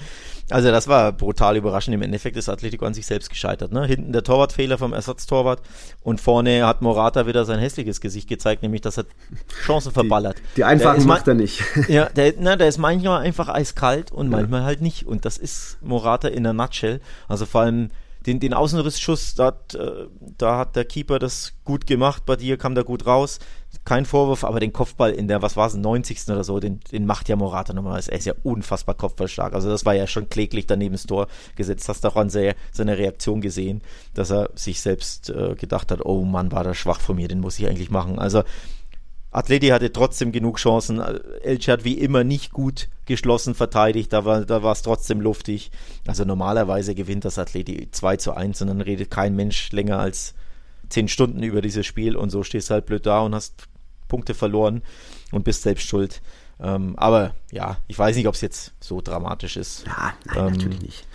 Also das war brutal überraschend. Im Endeffekt ist Atletico an sich selbst gescheitert. Ne? Hinten der Torwartfehler vom Ersatztorwart und vorne hat Morata wieder sein hässliches Gesicht gezeigt, nämlich dass er Chancen verballert. Die, die einfachen macht er nicht. Ja, der, na, der ist manchmal einfach eiskalt und manchmal ja. halt nicht. Und das ist Morata in der Nutshell. Also vor allem den, den Außenrissschuss, da hat, äh, da hat der Keeper das gut gemacht, bei dir kam da gut raus. Kein Vorwurf, aber den Kopfball in der, was war es, 90. oder so, den, den macht ja Morata nochmal. Er ist ja unfassbar kopfballstark. Also das war ja schon kläglich daneben das Tor gesetzt. Hast auch an seine, seine Reaktion gesehen, dass er sich selbst äh, gedacht hat, oh Mann, war das schwach von mir, den muss ich eigentlich machen. Also Atleti hatte trotzdem genug Chancen. Elche hat wie immer nicht gut geschlossen verteidigt, da war da war es trotzdem luftig. Also normalerweise gewinnt das Atleti 2 zu 1 und dann redet kein Mensch länger als 10 Stunden über dieses Spiel und so stehst du halt blöd da und hast Punkte verloren und bist selbst schuld. Ähm, aber ja, ich weiß nicht, ob es jetzt so dramatisch ist. Ja, nein, ähm, natürlich nicht.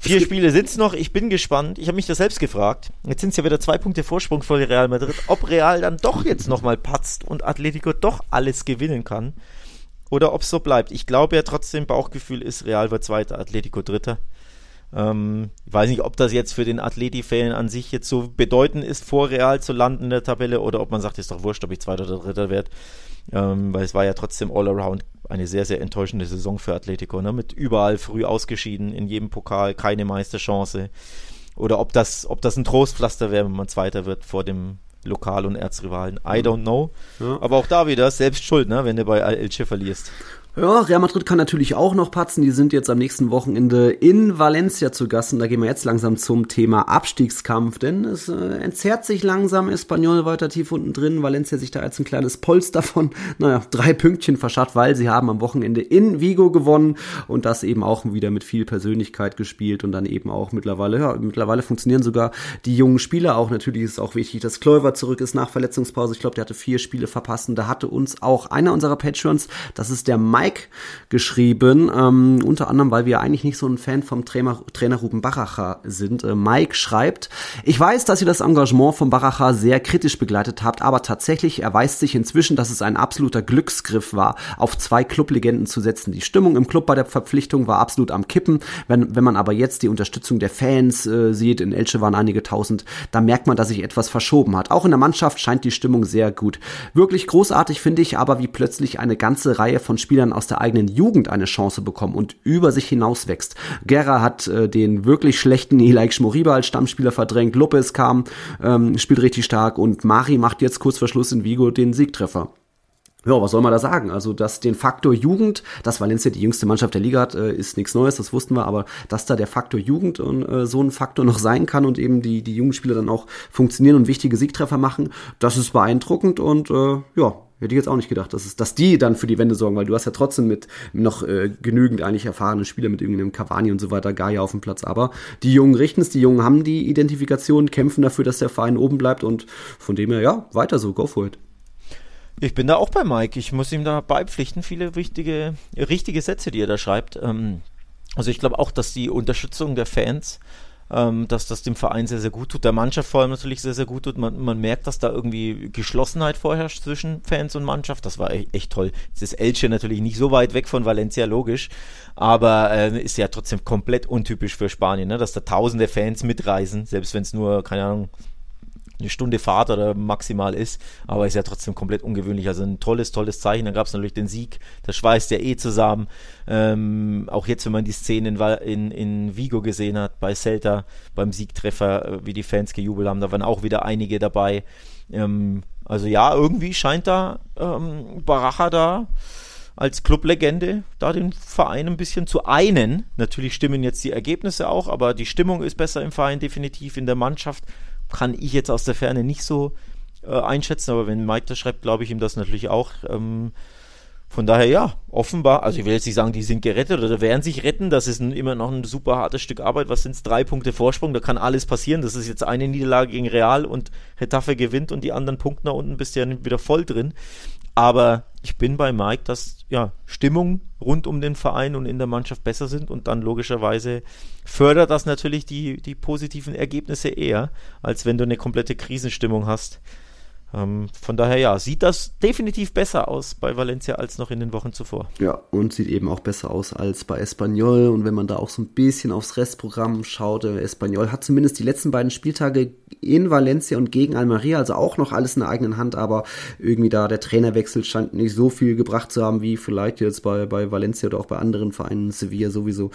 Vier Spiele sind es noch. Ich bin gespannt. Ich habe mich das selbst gefragt. Jetzt sind es ja wieder zwei Punkte Vorsprung vor Real Madrid. Ob Real dann doch jetzt nochmal patzt und Atletico doch alles gewinnen kann. Oder ob es so bleibt. Ich glaube ja trotzdem, Bauchgefühl ist, Real wird Zweiter, Atletico Dritter. Ähm, ich weiß nicht, ob das jetzt für den Atleti-Fan an sich jetzt so bedeutend ist, vor Real zu landen in der Tabelle oder ob man sagt, ist doch wurscht, ob ich Zweiter oder Dritter werde. Ähm, weil es war ja trotzdem all around eine sehr, sehr enttäuschende Saison für Atletico, ne? mit überall früh ausgeschieden, in jedem Pokal keine Meisterchance. Oder ob das, ob das ein Trostpflaster wäre, wenn man Zweiter wird vor dem Lokal- und Erzrivalen. I don't know. Ja. Aber auch da wieder selbst schuld, ne, wenn du bei Elche verlierst. Ja, Real Madrid kann natürlich auch noch patzen. Die sind jetzt am nächsten Wochenende in Valencia zu Gast. Und da gehen wir jetzt langsam zum Thema Abstiegskampf, denn es äh, entzerrt sich langsam. Espanyol weiter tief unten drin. Valencia sich da als ein kleines Polster von, naja, drei Pünktchen verschafft, weil sie haben am Wochenende in Vigo gewonnen und das eben auch wieder mit viel Persönlichkeit gespielt und dann eben auch mittlerweile, ja, mittlerweile funktionieren sogar die jungen Spieler auch. Natürlich ist es auch wichtig, dass Kleuver zurück ist nach Verletzungspause. Ich glaube, der hatte vier Spiele verpasst und da hatte uns auch einer unserer Patrons, das ist der Mike, Mike geschrieben, ähm, unter anderem, weil wir eigentlich nicht so ein Fan vom Trainer, Trainer Ruben Baracher sind. Äh, Mike schreibt, ich weiß, dass ihr das Engagement von Baracher sehr kritisch begleitet habt, aber tatsächlich erweist sich inzwischen, dass es ein absoluter Glücksgriff war, auf zwei Clublegenden zu setzen. Die Stimmung im Club bei der Verpflichtung war absolut am Kippen. Wenn, wenn man aber jetzt die Unterstützung der Fans äh, sieht, in Elche waren einige tausend, da merkt man, dass sich etwas verschoben hat. Auch in der Mannschaft scheint die Stimmung sehr gut. Wirklich großartig finde ich aber, wie plötzlich eine ganze Reihe von Spielern aus der eigenen Jugend eine Chance bekommen und über sich hinaus wächst. Guerra hat äh, den wirklich schlechten Ilaik Schmoriba als Stammspieler verdrängt, Lopez kam, ähm, spielt richtig stark und Mari macht jetzt kurz vor Schluss in Vigo den Siegtreffer. Ja, was soll man da sagen? Also, dass den Faktor Jugend, dass Valencia die jüngste Mannschaft der Liga hat, äh, ist nichts Neues, das wussten wir, aber dass da der Faktor Jugend und äh, so ein Faktor noch sein kann und eben die, die jungen Spieler dann auch funktionieren und wichtige Siegtreffer machen, das ist beeindruckend und äh, ja, Hätte ich jetzt auch nicht gedacht, dass, es, dass die dann für die Wende sorgen, weil du hast ja trotzdem mit noch äh, genügend eigentlich erfahrene Spieler mit irgendeinem Cavani und so weiter, Gaia auf dem Platz. Aber die Jungen richten es, die Jungen haben die Identifikation, kämpfen dafür, dass der Verein oben bleibt und von dem her, ja, weiter so, go for it. Ich bin da auch bei Mike. Ich muss ihm da beipflichten. Viele wichtige, richtige Sätze, die er da schreibt. Ähm, also ich glaube auch, dass die Unterstützung der Fans ähm, dass das dem Verein sehr, sehr gut tut, der Mannschaft vor allem natürlich sehr, sehr gut tut. Man, man merkt, dass da irgendwie Geschlossenheit vorherrscht zwischen Fans und Mannschaft. Das war echt, echt toll. Jetzt ist Elche natürlich nicht so weit weg von Valencia, logisch, aber äh, ist ja trotzdem komplett untypisch für Spanien, ne? dass da tausende Fans mitreisen, selbst wenn es nur, keine Ahnung, eine Stunde Fahrt oder maximal ist, aber ist ja trotzdem komplett ungewöhnlich. Also ein tolles, tolles Zeichen. Dann gab es natürlich den Sieg, das schweißt ja eh zusammen. Ähm, auch jetzt, wenn man die Szene in, in, in Vigo gesehen hat, bei Celta, beim Siegtreffer, äh, wie die Fans gejubelt haben, da waren auch wieder einige dabei. Ähm, also ja, irgendwie scheint da ähm, Baracha da als Clublegende da den Verein ein bisschen zu einen. Natürlich stimmen jetzt die Ergebnisse auch, aber die Stimmung ist besser im Verein definitiv in der Mannschaft kann ich jetzt aus der Ferne nicht so äh, einschätzen, aber wenn Mike das schreibt, glaube ich ihm das natürlich auch. Ähm, von daher ja, offenbar, also ich will jetzt nicht sagen, die sind gerettet oder werden sich retten, das ist ein, immer noch ein super hartes Stück Arbeit. Was sind es? Drei Punkte Vorsprung, da kann alles passieren. Das ist jetzt eine Niederlage gegen Real und Retafe gewinnt und die anderen Punkte nach unten bist ja wieder voll drin. Aber ich bin bei Mike, dass ja Stimmung rund um den Verein und in der Mannschaft besser sind und dann logischerweise fördert das natürlich die, die positiven Ergebnisse eher, als wenn du eine komplette Krisenstimmung hast. Ähm, von daher ja, sieht das definitiv besser aus bei Valencia als noch in den Wochen zuvor. Ja, und sieht eben auch besser aus als bei Espanyol. Und wenn man da auch so ein bisschen aufs Restprogramm schaut, äh, Espanyol hat zumindest die letzten beiden Spieltage in Valencia und gegen Almeria, also auch noch alles in der eigenen Hand, aber irgendwie da der Trainerwechsel scheint nicht so viel gebracht zu haben, wie vielleicht jetzt bei, bei Valencia oder auch bei anderen Vereinen, Sevilla sowieso.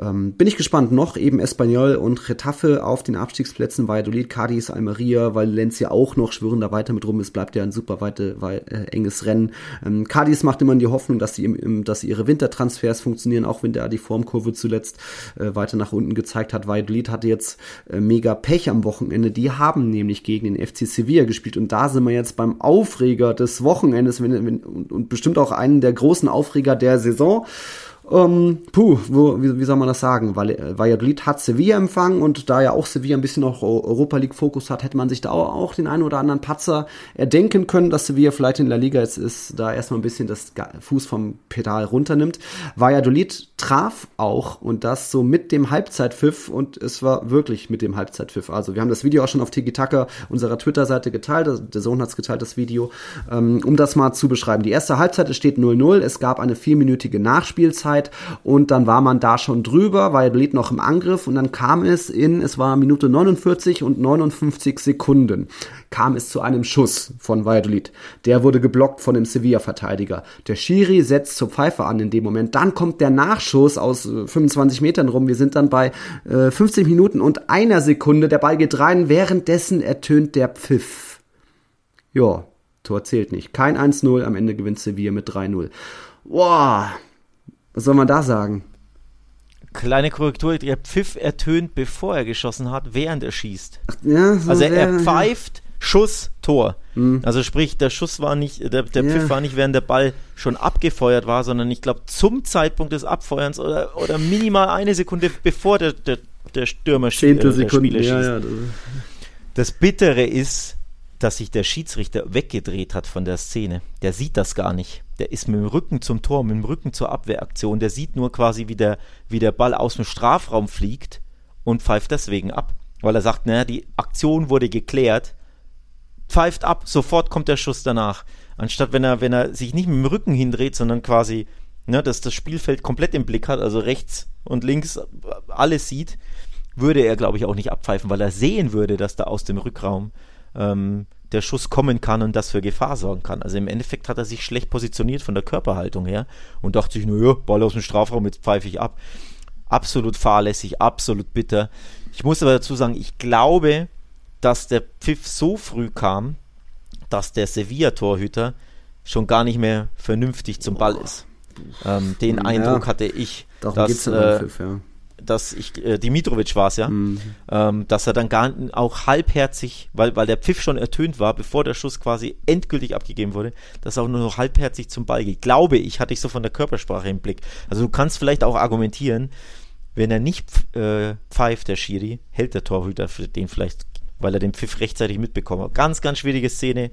Ähm, bin ich gespannt. Noch eben Espanyol und Retafe auf den Abstiegsplätzen, Valladolid, Cadiz, Almeria, Valencia auch noch schwören da weiter mit rum. Es bleibt ja ein super weite, weit, äh, enges Rennen. Ähm, Cadiz macht immer die Hoffnung, dass sie, im, im, dass ihre Wintertransfers funktionieren, auch wenn der die Formkurve zuletzt äh, weiter nach unten gezeigt hat. Valladolid hatte jetzt äh, mega Pech am Wochenende. Die haben nämlich gegen den FC Sevilla gespielt und da sind wir jetzt beim Aufreger des Wochenendes und, bestimmt auch einen der großen Aufreger der Saison. Ähm, puh, wo, wie, wie soll man das sagen? Weil Valladolid hat Sevilla empfangen und da ja auch Sevilla ein bisschen noch Europa League Fokus hat, hätte man sich da auch, auch den einen oder anderen Patzer erdenken können, dass Sevilla vielleicht in La Liga jetzt ist, da erstmal ein bisschen das Fuß vom Pedal runternimmt. Valladolid traf auch und das so mit dem Halbzeitpfiff und es war wirklich mit dem Halbzeitpfiff. Also wir haben das Video auch schon auf Tiki Taka unserer Twitter-Seite geteilt, der Sohn hat es geteilt, das Video, ähm, um das mal zu beschreiben. Die erste Halbzeit, es steht 0-0, es gab eine vierminütige Nachspielzeit und dann war man da schon drüber, Valladolid noch im Angriff und dann kam es in, es war Minute 49 und 59 Sekunden, kam es zu einem Schuss von Valladolid. Der wurde geblockt von dem Sevilla-Verteidiger. Der Schiri setzt zur Pfeife an in dem Moment. Dann kommt der Nachschuss aus 25 äh, Metern rum. Wir sind dann bei äh, 15 Minuten und einer Sekunde. Der Ball geht rein. Währenddessen ertönt der Pfiff. Ja, Tor zählt nicht. Kein 1-0. Am Ende gewinnt Sevilla mit 3-0. Boah, was soll man da sagen? Kleine Korrektur, der Pfiff ertönt, bevor er geschossen hat, während er schießt. Ja, so Also er pfeift, Schuss, Tor. Also sprich, der Schuss war nicht, der, der Ja. Pfiff war nicht, während der Ball schon abgefeuert war, sondern ich glaube zum Zeitpunkt des Abfeuerns oder, oder minimal eine Sekunde bevor der, der, der Stürmer Zehntel äh, Spieler ja, schießt. ja. das- Das Bittere ist, dass sich der Schiedsrichter weggedreht hat von der Szene. Der sieht das gar nicht. Der ist mit dem Rücken zum Tor, mit dem Rücken zur Abwehraktion. Der sieht nur quasi, wie der, wie der Ball aus dem Strafraum fliegt und pfeift deswegen ab. Weil er sagt, naja, die Aktion wurde geklärt, pfeift ab, sofort kommt der Schuss danach. Anstatt wenn er, wenn er sich nicht mit dem Rücken hindreht, sondern quasi, ne, dass das Spielfeld komplett im Blick hat, also rechts und links alles sieht, würde er, glaube ich, auch nicht abpfeifen, weil er sehen würde, dass da aus dem Rückraum ähm, der Schuss kommen kann und das für Gefahr sorgen kann. Also im Endeffekt hat er sich schlecht positioniert von der Körperhaltung her und dachte sich, naja, Ball aus dem Strafraum, jetzt pfeife ich ab. Absolut fahrlässig, absolut bitter. Ich muss aber dazu sagen, ich glaube, dass der Pfiff so früh kam, dass der Sevilla-Torhüter schon gar nicht mehr vernünftig zum Ball ist. Ähm, den Ja. Eindruck hatte ich, Darum dass, äh, Pfiff, ja. dass ich, äh, Dimitrovic war es ja, Mhm. ähm, dass er dann gar auch halbherzig, weil, weil der Pfiff schon ertönt war, bevor der Schuss quasi endgültig abgegeben wurde, dass er auch nur noch halbherzig zum Ball geht. Glaube ich, hatte ich so von der Körpersprache im Blick. Also du kannst vielleicht auch argumentieren, wenn er nicht äh, pfeift, der Schiri, hält der Torhüter für den vielleicht, weil er den Pfiff rechtzeitig mitbekommen hat. Ganz, ganz schwierige Szene.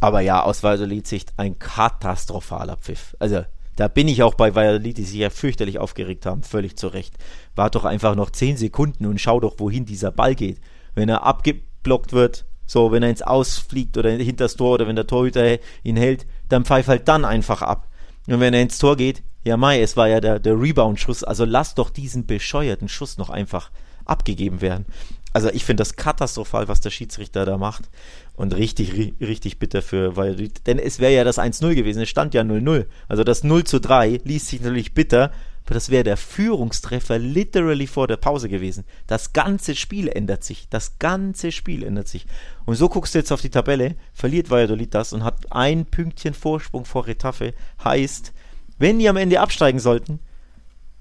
Aber ja, aus Valladolid-Sicht ein katastrophaler Pfiff. Also, da bin ich auch bei Valladolid, die sich ja fürchterlich aufgeregt haben, völlig zu Recht. Wart doch einfach noch 10 Sekunden und schau doch, wohin dieser Ball geht. Wenn er abgeblockt wird, so, wenn er ins Ausfliegt oder hinter das Tor oder wenn der Torhüter ihn hält, dann pfeif halt dann einfach ab. Und wenn er ins Tor geht, ja Mai, es war ja der, der Rebound-Schuss, also lass doch diesen bescheuerten Schuss noch einfach abgegeben werden. Also ich finde das katastrophal, was der Schiedsrichter da macht. Und richtig, ri- richtig bitter für Valladolid. Denn es wäre ja das 1-0 gewesen, es stand ja 0-0. Also das 0 zu 3 liest sich natürlich bitter, aber das wäre der Führungstreffer literally vor der Pause gewesen. Das ganze Spiel ändert sich. Das ganze Spiel ändert sich. Und so guckst du jetzt auf die Tabelle, verliert Valladolid das und hat ein Pünktchen Vorsprung vor Retafe. Heißt, wenn die am Ende absteigen sollten,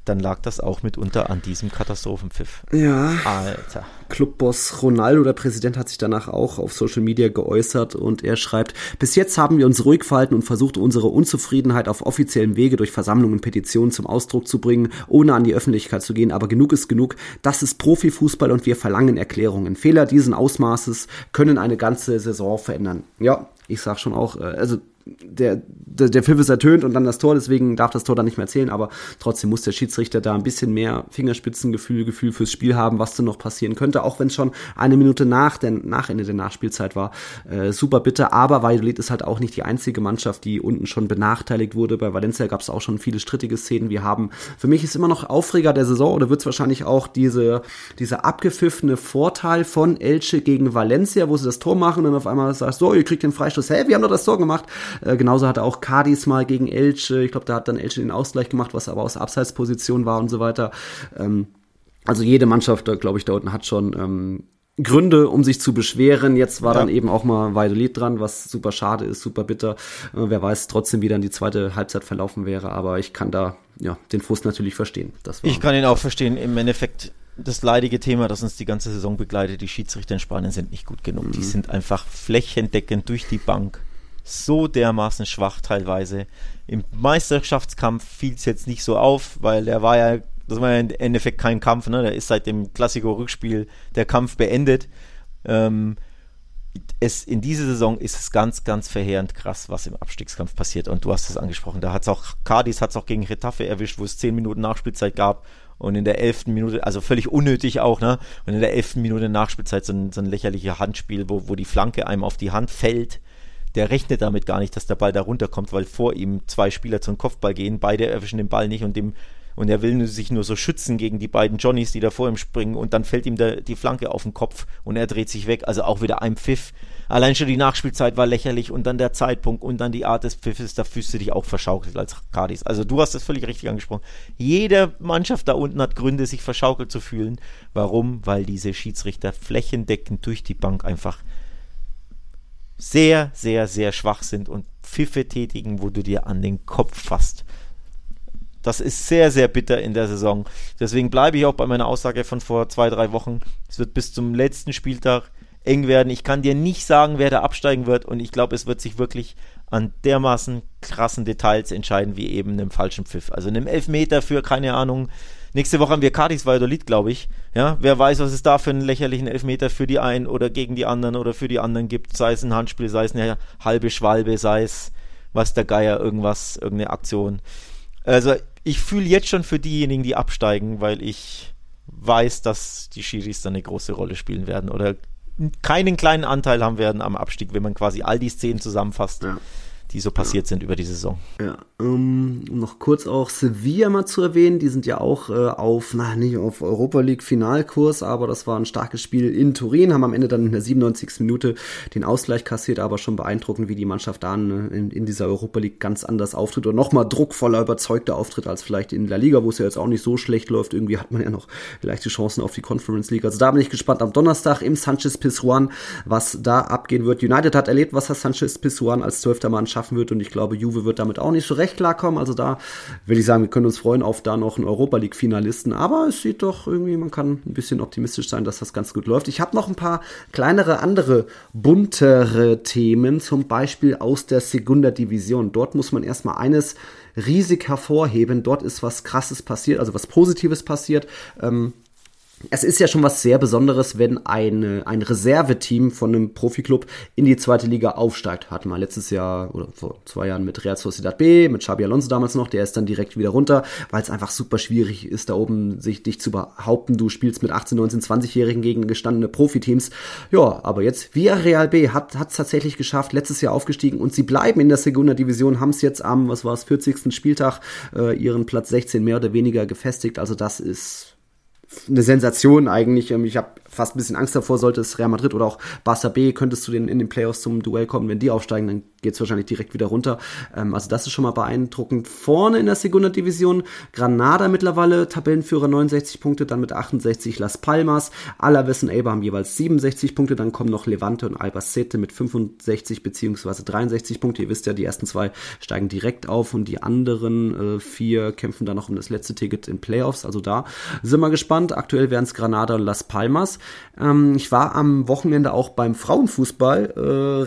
dann lag das auch mitunter an diesem Katastrophenpfiff. Ja, Alter. Clubboss Ronaldo, der Präsident, hat sich danach auch auf Social Media geäußert und er schreibt, bis jetzt haben wir uns ruhig verhalten und versucht, unsere Unzufriedenheit auf offiziellem Wege durch Versammlungen und Petitionen zum Ausdruck zu bringen, ohne an die Öffentlichkeit zu gehen. Aber genug ist genug. Das ist Profifußball und wir verlangen Erklärungen. Fehler diesen Ausmaßes können eine ganze Saison verändern. Ja, ich sag schon auch, äh, also der, der, der Pfiff ist ertönt und dann das Tor, deswegen darf das Tor dann nicht mehr zählen, aber trotzdem muss der Schiedsrichter da ein bisschen mehr Fingerspitzengefühl, Gefühl fürs Spiel haben, was denn noch passieren könnte, auch wenn es schon eine Minute nach, der, nach Ende der Nachspielzeit war. Äh, super bitter, aber Valladolid ist halt auch nicht die einzige Mannschaft, die unten schon benachteiligt wurde. Bei Valencia gab es auch schon viele strittige Szenen. Wir haben, für mich ist immer noch Aufreger der Saison oder wird es wahrscheinlich auch diese, dieser abgepfiffene Vorteil von Elche gegen Valencia, wo sie das Tor machen und dann auf einmal sagst, so, ihr kriegt den Freistoß, hä, wir haben doch das Tor gemacht. Äh, genauso hatte auch Cadiz mal gegen Elche, ich glaube, da hat dann Elche den Ausgleich gemacht, was aber aus Abseitsposition war und so weiter. Ähm, also jede Mannschaft, glaube ich, da unten hat schon ähm, Gründe, um sich zu beschweren. Jetzt war Ja. dann eben auch mal Valladolid dran, was super schade ist, super bitter. Äh, wer weiß trotzdem, wie dann die zweite Halbzeit verlaufen wäre, aber ich kann da ja den Frust natürlich verstehen. Ich kann ihn auch verstehen. Im Endeffekt das leidige Thema, das uns die ganze Saison begleitet. Die Schiedsrichter in Spanien sind nicht gut genug. Die sind einfach flächendeckend durch die Bank so dermaßen schwach teilweise. Im Meisterschaftskampf fiel es jetzt nicht so auf, weil der war ja, das war ja im Endeffekt kein Kampf, ne? Der ist seit dem Klassiko-Rückspiel der Kampf beendet. Ähm, es, in dieser Saison ist es ganz, ganz verheerend krass, was im Abstiegskampf passiert. Und du hast es angesprochen. Da hat es auch, Cadiz hat es auch gegen Retafe erwischt, wo es zehn Minuten Nachspielzeit gab. Und in der elften Minute, also völlig unnötig auch, ne? Und in der elften Minute Nachspielzeit so ein, so ein lächerliches Handspiel, wo, wo die Flanke einem auf die Hand fällt. Der rechnet damit gar nicht, dass der Ball da runterkommt, weil vor ihm zwei Spieler zum Kopfball gehen. Beide erwischen den Ball nicht und dem und er will sich nur so schützen gegen die beiden Johnnies, die da vor ihm springen und dann fällt ihm der, die Flanke auf den Kopf und er dreht sich weg. Also auch wieder ein Pfiff. Allein schon die Nachspielzeit war lächerlich und dann der Zeitpunkt und dann die Art des Pfiffes, da fühlst du dich auch verschaukelt als Cardis. Also du hast das völlig richtig angesprochen. Jede Mannschaft da unten hat Gründe, sich verschaukelt zu fühlen. Warum? Weil diese Schiedsrichter flächendeckend durch die Bank einfach sehr, sehr, sehr schwach sind und Pfiffe tätigen, wo du dir an den Kopf fasst. Das ist sehr, sehr bitter in der Saison. Deswegen bleibe ich auch bei meiner Aussage von vor zwei, drei Wochen. Es wird bis zum letzten Spieltag eng werden. Ich kann dir nicht sagen, wer da absteigen wird und ich glaube, es wird sich wirklich an dermaßen krassen Details entscheiden, wie eben einem falschen Pfiff. Also einem Elfmeter für, keine Ahnung, nächste Woche haben wir Cardis Valladolid, glaube ich. Ja, wer weiß, was es da für einen lächerlichen Elfmeter für die einen oder gegen die anderen oder für die anderen gibt, sei es ein Handspiel, sei es eine halbe Schwalbe, sei es was der Geier, irgendwas, irgendeine Aktion. Also ich fühle jetzt schon für diejenigen, die absteigen, weil ich weiß, dass die Schiris da eine große Rolle spielen werden oder keinen kleinen Anteil haben werden am Abstieg, wenn man quasi all die Szenen zusammenfasst. Ja die so passiert ja. sind über die Saison. Ja, ähm, noch kurz auch Sevilla mal zu erwähnen, die sind ja auch äh, auf, na nicht auf Europa League Finalkurs, aber das war ein starkes Spiel in Turin, haben am Ende dann in der 97. Minute den Ausgleich kassiert, aber schon beeindruckend, wie die Mannschaft da ne, in, in, dieser Europa League ganz anders auftritt und nochmal druckvoller, überzeugter auftritt als vielleicht in La Liga, wo es ja jetzt auch nicht so schlecht läuft. Irgendwie hat man ja noch leichte Chancen auf die Conference League. Also da bin ich gespannt am Donnerstag im Sanchez Pizjuan, was da abgehen wird. United hat erlebt, was das Sanchez Pizjuan als zwölfter Mann schaffen wird und ich glaube, Juve wird damit auch nicht so recht klarkommen. Also da will ich sagen, wir können uns freuen auf da noch einen Europa League Finalisten, aber es sieht doch irgendwie, man kann ein bisschen optimistisch sein, dass das ganz gut läuft. Ich habe noch ein paar kleinere andere buntere Themen, zum Beispiel aus der Segunda Division. Dort muss man erstmal eines riesig hervorheben. Dort ist was Krasses passiert, also was Positives passiert. Ähm, es ist ja schon was sehr Besonderes, wenn eine, ein Reserveteam von einem Profiklub in die zweite Liga aufsteigt. Hatten wir letztes Jahr oder vor zwei Jahren mit Real Sociedad B, mit Xabi Alonso damals noch, der ist dann direkt wieder runter, weil es einfach super schwierig ist, da oben sich dich zu behaupten. Du spielst mit 18, 19, 20-Jährigen gegen gestandene Profiteams. Ja, aber jetzt via Real B hat es tatsächlich geschafft, letztes Jahr aufgestiegen und sie bleiben in der Segunda Division, haben es jetzt am, was war es, 40. Spieltag äh, ihren Platz 16 mehr oder weniger gefestigt. Also das ist eine Sensation eigentlich. Ähm, ich habe fast ein bisschen Angst davor, sollte es Real Madrid oder auch Barca B, könntest du den in den Playoffs zum Duell kommen, wenn die aufsteigen, dann geht es wahrscheinlich direkt wieder runter. Ähm, also das ist schon mal beeindruckend. Vorne in der Segunda Division Granada mittlerweile Tabellenführer 69 Punkte, dann mit 68 Las Palmas, Alaves und Eibar haben jeweils 67 Punkte, dann kommen noch Levante und Albacete mit 65 beziehungsweise 63 Punkte. Ihr wisst ja, die ersten zwei steigen direkt auf und die anderen äh, vier kämpfen dann noch um das letzte Ticket in Playoffs. Also da sind wir gespannt. Aktuell wären es Granada und Las Palmas. Ähm, ich war am Wochenende auch beim Frauenfußball. Äh,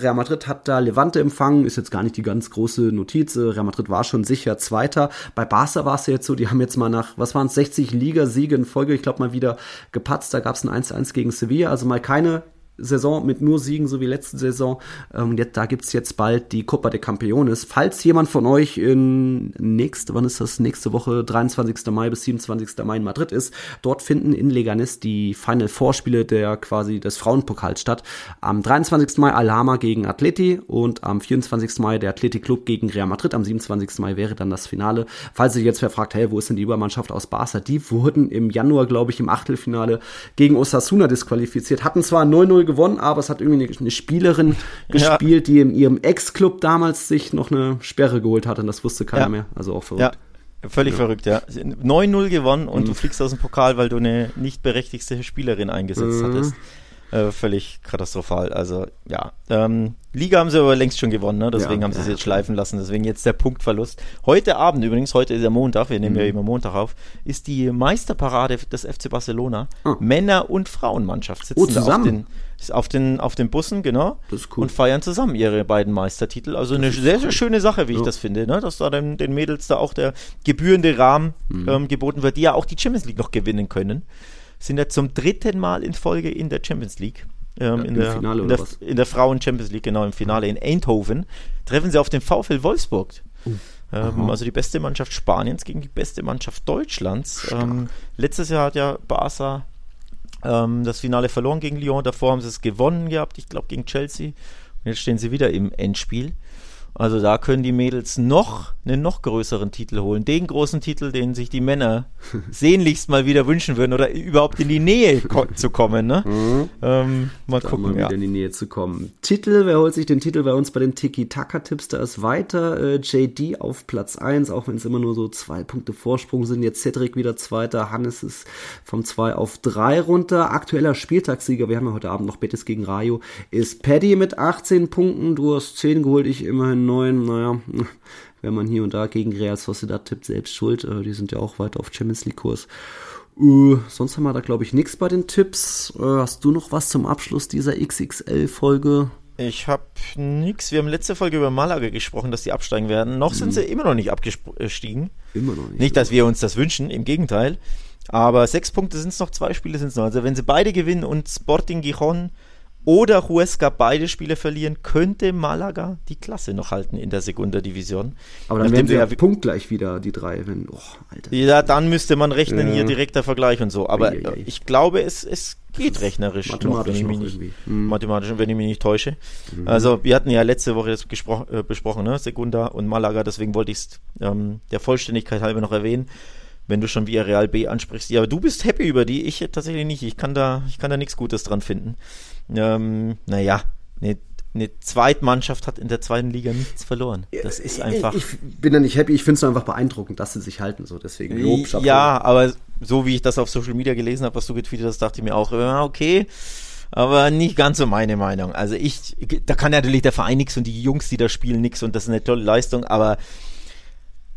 Real Madrid hat da Levante empfangen, ist jetzt gar nicht die ganz große Notiz. Äh, Real Madrid war schon sicher Zweiter. Bei Barca war es ja jetzt so, die haben jetzt mal nach, was waren es, 60 Ligasiege in Folge, ich glaube mal wieder gepatzt. Da gab es ein 1-1 gegen Sevilla, also mal keine Saison mit nur Siegen, so wie letzte Saison. Ähm, jetzt, da gibt's jetzt bald die Copa de Campeones. Falls jemand von euch in nächste, wann ist das? Nächste Woche, 23. Mai bis 27. Mai in Madrid ist, dort finden in Leganes die Final Four Spiele der quasi des Frauenpokals statt. Am 23. Mai Alhama gegen Atleti und am 24. Mai der Athletic Club gegen Real Madrid. Am 27. Mai wäre dann das Finale. Falls sich jetzt wer fragt, hey, wo ist denn die Übermannschaft aus Barca? Die wurden im Januar, glaube ich, im Achtelfinale gegen Osasuna disqualifiziert. Hatten zwar 0-0 gewonnen, aber es hat irgendwie eine, eine Spielerin gespielt, die in ihrem Ex-Club damals sich noch eine Sperre geholt hatte und das wusste keiner ja. mehr. Also auch verrückt. Ja. Völlig ja. verrückt, ja. 9-0 gewonnen und mhm. du fliegst aus dem Pokal, weil du eine nicht berechtigte Spielerin eingesetzt mhm. hattest. Äh, völlig katastrophal. Also ja, ähm, Liga haben sie aber längst schon gewonnen, ne? deswegen ja, haben sie es jetzt schleifen lassen. Deswegen jetzt der Punktverlust. Heute Abend übrigens, heute ist ja Montag, wir nehmen mhm. ja immer Montag auf, ist die Meisterparade des FC Barcelona. Oh. Männer- und Frauenmannschaft sitzen oh, zusammen. auf den, auf den, auf den Bussen, genau. Cool. Und feiern zusammen ihre beiden Meistertitel. Also eine sehr, sehr schöne Sache, wie ja. ich das finde, ne? dass da den, den Mädels da auch der gebührende Rahmen mhm. ähm, geboten wird, die ja auch die Champions League noch gewinnen können sind ja zum dritten Mal in Folge in der Champions League. Ähm, ja, in, der, Finale in, der, in der Frauen Champions League, genau, im Finale in Eindhoven, treffen sie auf den VfL Wolfsburg. Uh, ähm, also die beste Mannschaft Spaniens gegen die beste Mannschaft Deutschlands. Ähm, letztes Jahr hat ja Barca ähm, das Finale verloren gegen Lyon, davor haben sie es gewonnen gehabt, ich glaube gegen Chelsea. Und jetzt stehen sie wieder im Endspiel. Also da können die Mädels noch einen noch größeren Titel holen. Den großen Titel, den sich die Männer sehnlichst mal wieder wünschen würden oder überhaupt in die Nähe ko zu kommen. Ne? Mhm. Ähm, mal da gucken. Mal wieder in die Nähe zu kommen. Titel, wer holt sich den Titel bei uns bei den Tiki-Taka-Tipps? Da ist weiter äh, JD auf Platz 1, auch wenn es immer nur so zwei Punkte Vorsprung sind. Jetzt Cedric wieder Zweiter, Hannes ist vom 2 auf 3 runter. Aktueller Spieltagssieger, wir haben ja heute Abend noch Betis gegen Rayo, ist Paddy mit 18 Punkten. Du hast 10 geholt, ich immerhin neun, naja, wenn man hier und da gegen Real Sociedad tippt, selbst schuld. Äh, die sind ja auch weiter auf Champions League Kurs. Uh, sonst haben wir da, glaube ich, nichts bei den Tipps. Uh, hast du noch was zum Abschluss dieser XXL-Folge? Ich habe nichts. Wir haben letzte Folge über Malaga gesprochen, dass die absteigen werden. Noch sind sie immer noch nicht abgestiegen. Immer noch nicht. Nicht, dass wir uns das wünschen, im Gegenteil. Aber sechs Punkte sind es noch, zwei Spiele sind es noch. Also wenn sie beide gewinnen und Sporting Gijon oder Huesca beide Spiele verlieren, könnte Malaga die Klasse noch halten in der Segunda Division. Aber dann wären sie ja punktgleich wieder, die drei. Wenn, oh, Alter. Ja, dann müsste man rechnen, ja. hier direkter Vergleich und so. Aber ja, ich glaube, es, es geht rechnerisch. Mathematisch noch, wenn ich mich nicht, mhm. Mathematisch, wenn ich mich nicht täusche. Mhm. Also wir hatten ja letzte Woche das äh, besprochen, ne? Segunda und Malaga, deswegen wollte ich es ähm, der Vollständigkeit halber noch erwähnen wenn du schon Real B ansprichst. Ja, aber du bist happy über die, ich tatsächlich nicht. Ich kann da, ich kann da nichts Gutes dran finden. Ähm, naja, eine, eine Zweitmannschaft hat in der zweiten Liga nichts verloren. Das ist einfach. Ich, ich bin da nicht happy, ich finde es einfach beeindruckend, dass sie sich halten, so deswegen Lob, Chapeau. Ja, aber so wie ich das auf Social Media gelesen habe, was du getweetet hast, dachte ich mir auch, ja, okay aber nicht ganz so meine Meinung. Also ich, da kann natürlich der Verein nichts und die Jungs, die da spielen, nichts und das ist eine tolle Leistung, aber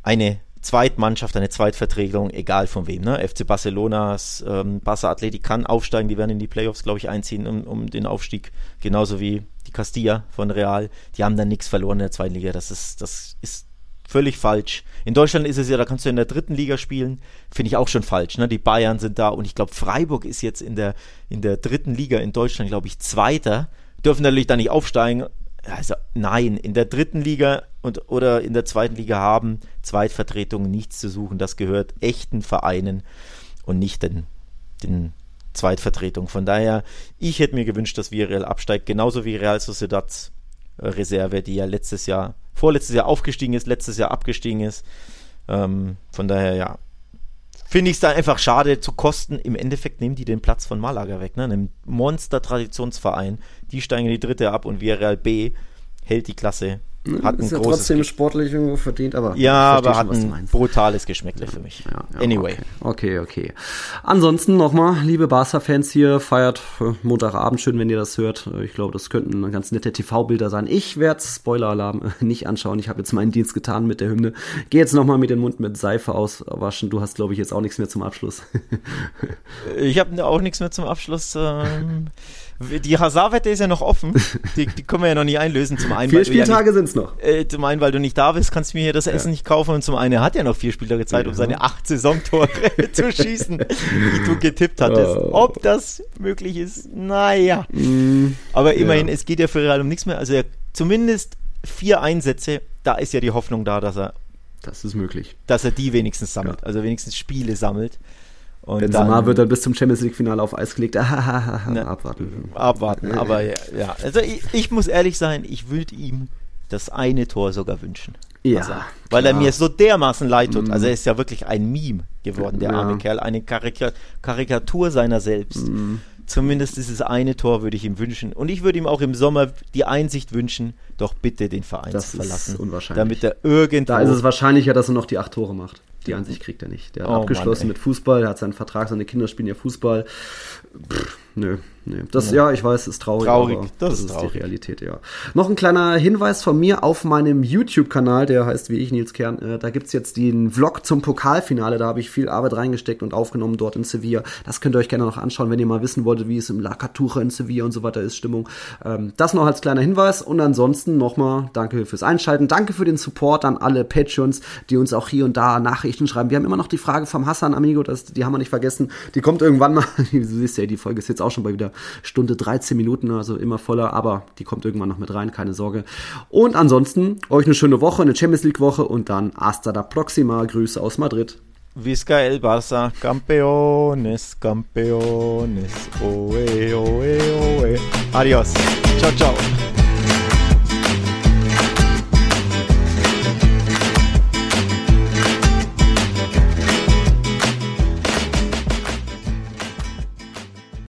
eine Zweitmannschaft, eine Zweitvertretung, egal von wem. Ne? FC Barcelonas, ähm, Barca Athletic kann aufsteigen, die werden in die Playoffs, glaube ich, einziehen um, um den Aufstieg. Genauso wie die Castilla von Real. Die haben dann nichts verloren in der zweiten Liga. Das ist, das ist völlig falsch. In Deutschland ist es ja, da kannst du in der dritten Liga spielen. Finde ich auch schon falsch. Ne? Die Bayern sind da und ich glaube, Freiburg ist jetzt in der, in der dritten Liga in Deutschland, glaube ich, Zweiter. Dürfen natürlich da nicht aufsteigen, also nein, in der dritten Liga und, oder in der zweiten Liga haben Zweitvertretungen nichts zu suchen. Das gehört echten Vereinen und nicht den, den Zweitvertretungen. Von daher, ich hätte mir gewünscht, dass Villarreal absteigt, genauso wie Real Sociedad äh, Reserve, die ja letztes Jahr, vorletztes Jahr aufgestiegen ist, letztes Jahr abgestiegen ist. Ähm, von daher, ja, finde ich es da einfach schade zu kosten. Im Endeffekt nehmen die den Platz von Malaga weg, ne? Einem Monster-Traditionsverein. Die steigen in die dritte ab und Villarreal B hält die Klasse hat ist ein ja trotzdem sportlich irgendwo verdient, aber ja, aber hat schon, ein brutales Geschmäckle für mich. Ja, ja, anyway. Okay, okay. okay. Ansonsten nochmal, liebe Barca-Fans hier, feiert äh, Montagabend schön, wenn ihr das hört. Äh, ich glaube, das könnten ganz nette TV-Bilder sein. Ich werde Spoiler-Alarm nicht anschauen. Ich habe jetzt meinen Dienst getan mit der Hymne. Geh jetzt nochmal mit dem Mund mit Seife auswaschen. Du hast, glaube ich, jetzt auch nichts mehr zum Abschluss. ich habe auch nichts mehr zum Abschluss. Ähm Die Hazard-Wette ist ja noch offen. Die, die, können wir ja noch nicht einlösen. Zum einen, vier Spieltage ja sind es noch. Äh, zum einen, weil du nicht da bist, kannst du mir hier das ja. Essen nicht kaufen. Und zum einen, er hat ja noch vier Spieltage Zeit, ja. um seine acht Saisontore zu schießen, die du getippt hattest. Oh. Ob das möglich ist, naja. Mm, Aber immerhin, es geht ja für Real um nichts mehr. Also zumindest vier Einsätze, da ist ja die Hoffnung da, dass er das ist möglich. Dass er die wenigstens sammelt, also wenigstens Spiele sammelt. Und Benzema wird dann bis zum Champions League Finale auf Eis gelegt. ne, abwarten. Abwarten, aber ja, ja. Also ich, ich, muss ehrlich sein, ich würde ihm das eine Tor sogar wünschen. Ja. Also, weil klar. er mir so dermaßen leid tut. Also er ist ja wirklich ein Meme geworden, der ja. arme Kerl. Eine Karika Karikatur seiner selbst. Mm. Zumindest dieses eine Tor würde ich ihm wünschen. Und ich würde ihm auch im Sommer die Einsicht wünschen, doch bitte den Verein das zu verlassen. Ist unwahrscheinlich. Damit er irgendwo. Da ist es wahrscheinlicher, dass er noch die acht Tore macht. Die Ansicht kriegt er nicht. Der hat oh, abgeschlossen Mann, mit Fußball, er hat seinen Vertrag, seine Kinder spielen ja Fußball. Pff, nö, Nee, das, ja. ja, ich weiß, ist traurig, traurig das, das, ist, traurig. die Realität, ja. Noch ein kleiner Hinweis von mir auf meinem YouTube-Kanal, der heißt wie ich, Nils Kern. Äh, da gibt's jetzt den Vlog zum Pokalfinale, da habe ich viel Arbeit reingesteckt und aufgenommen dort in Sevilla. Das könnt ihr euch gerne noch anschauen, wenn ihr mal wissen wolltet, wie es im La Cartuja in Sevilla und so weiter ist, Stimmung. Ähm, das noch als kleiner Hinweis und ansonsten nochmal danke fürs Einschalten, danke für den Support an alle Patreons, die uns auch hier und da Nachrichten schreiben. Wir haben immer noch die Frage vom Hassan, Amigo, das, die haben wir nicht vergessen. Die kommt irgendwann mal, du siehst ja, die Folge ist jetzt auch schon bei wieder Stunde 13 Minuten, also immer voller, aber die kommt irgendwann noch mit rein, keine Sorge. Und ansonsten euch eine schöne Woche, eine Champions League Woche und dann hasta la próxima. Grüße aus Madrid. Visca el Barça, campeones, campeones, oe, oe, oe. Adiós. Ciao, ciao.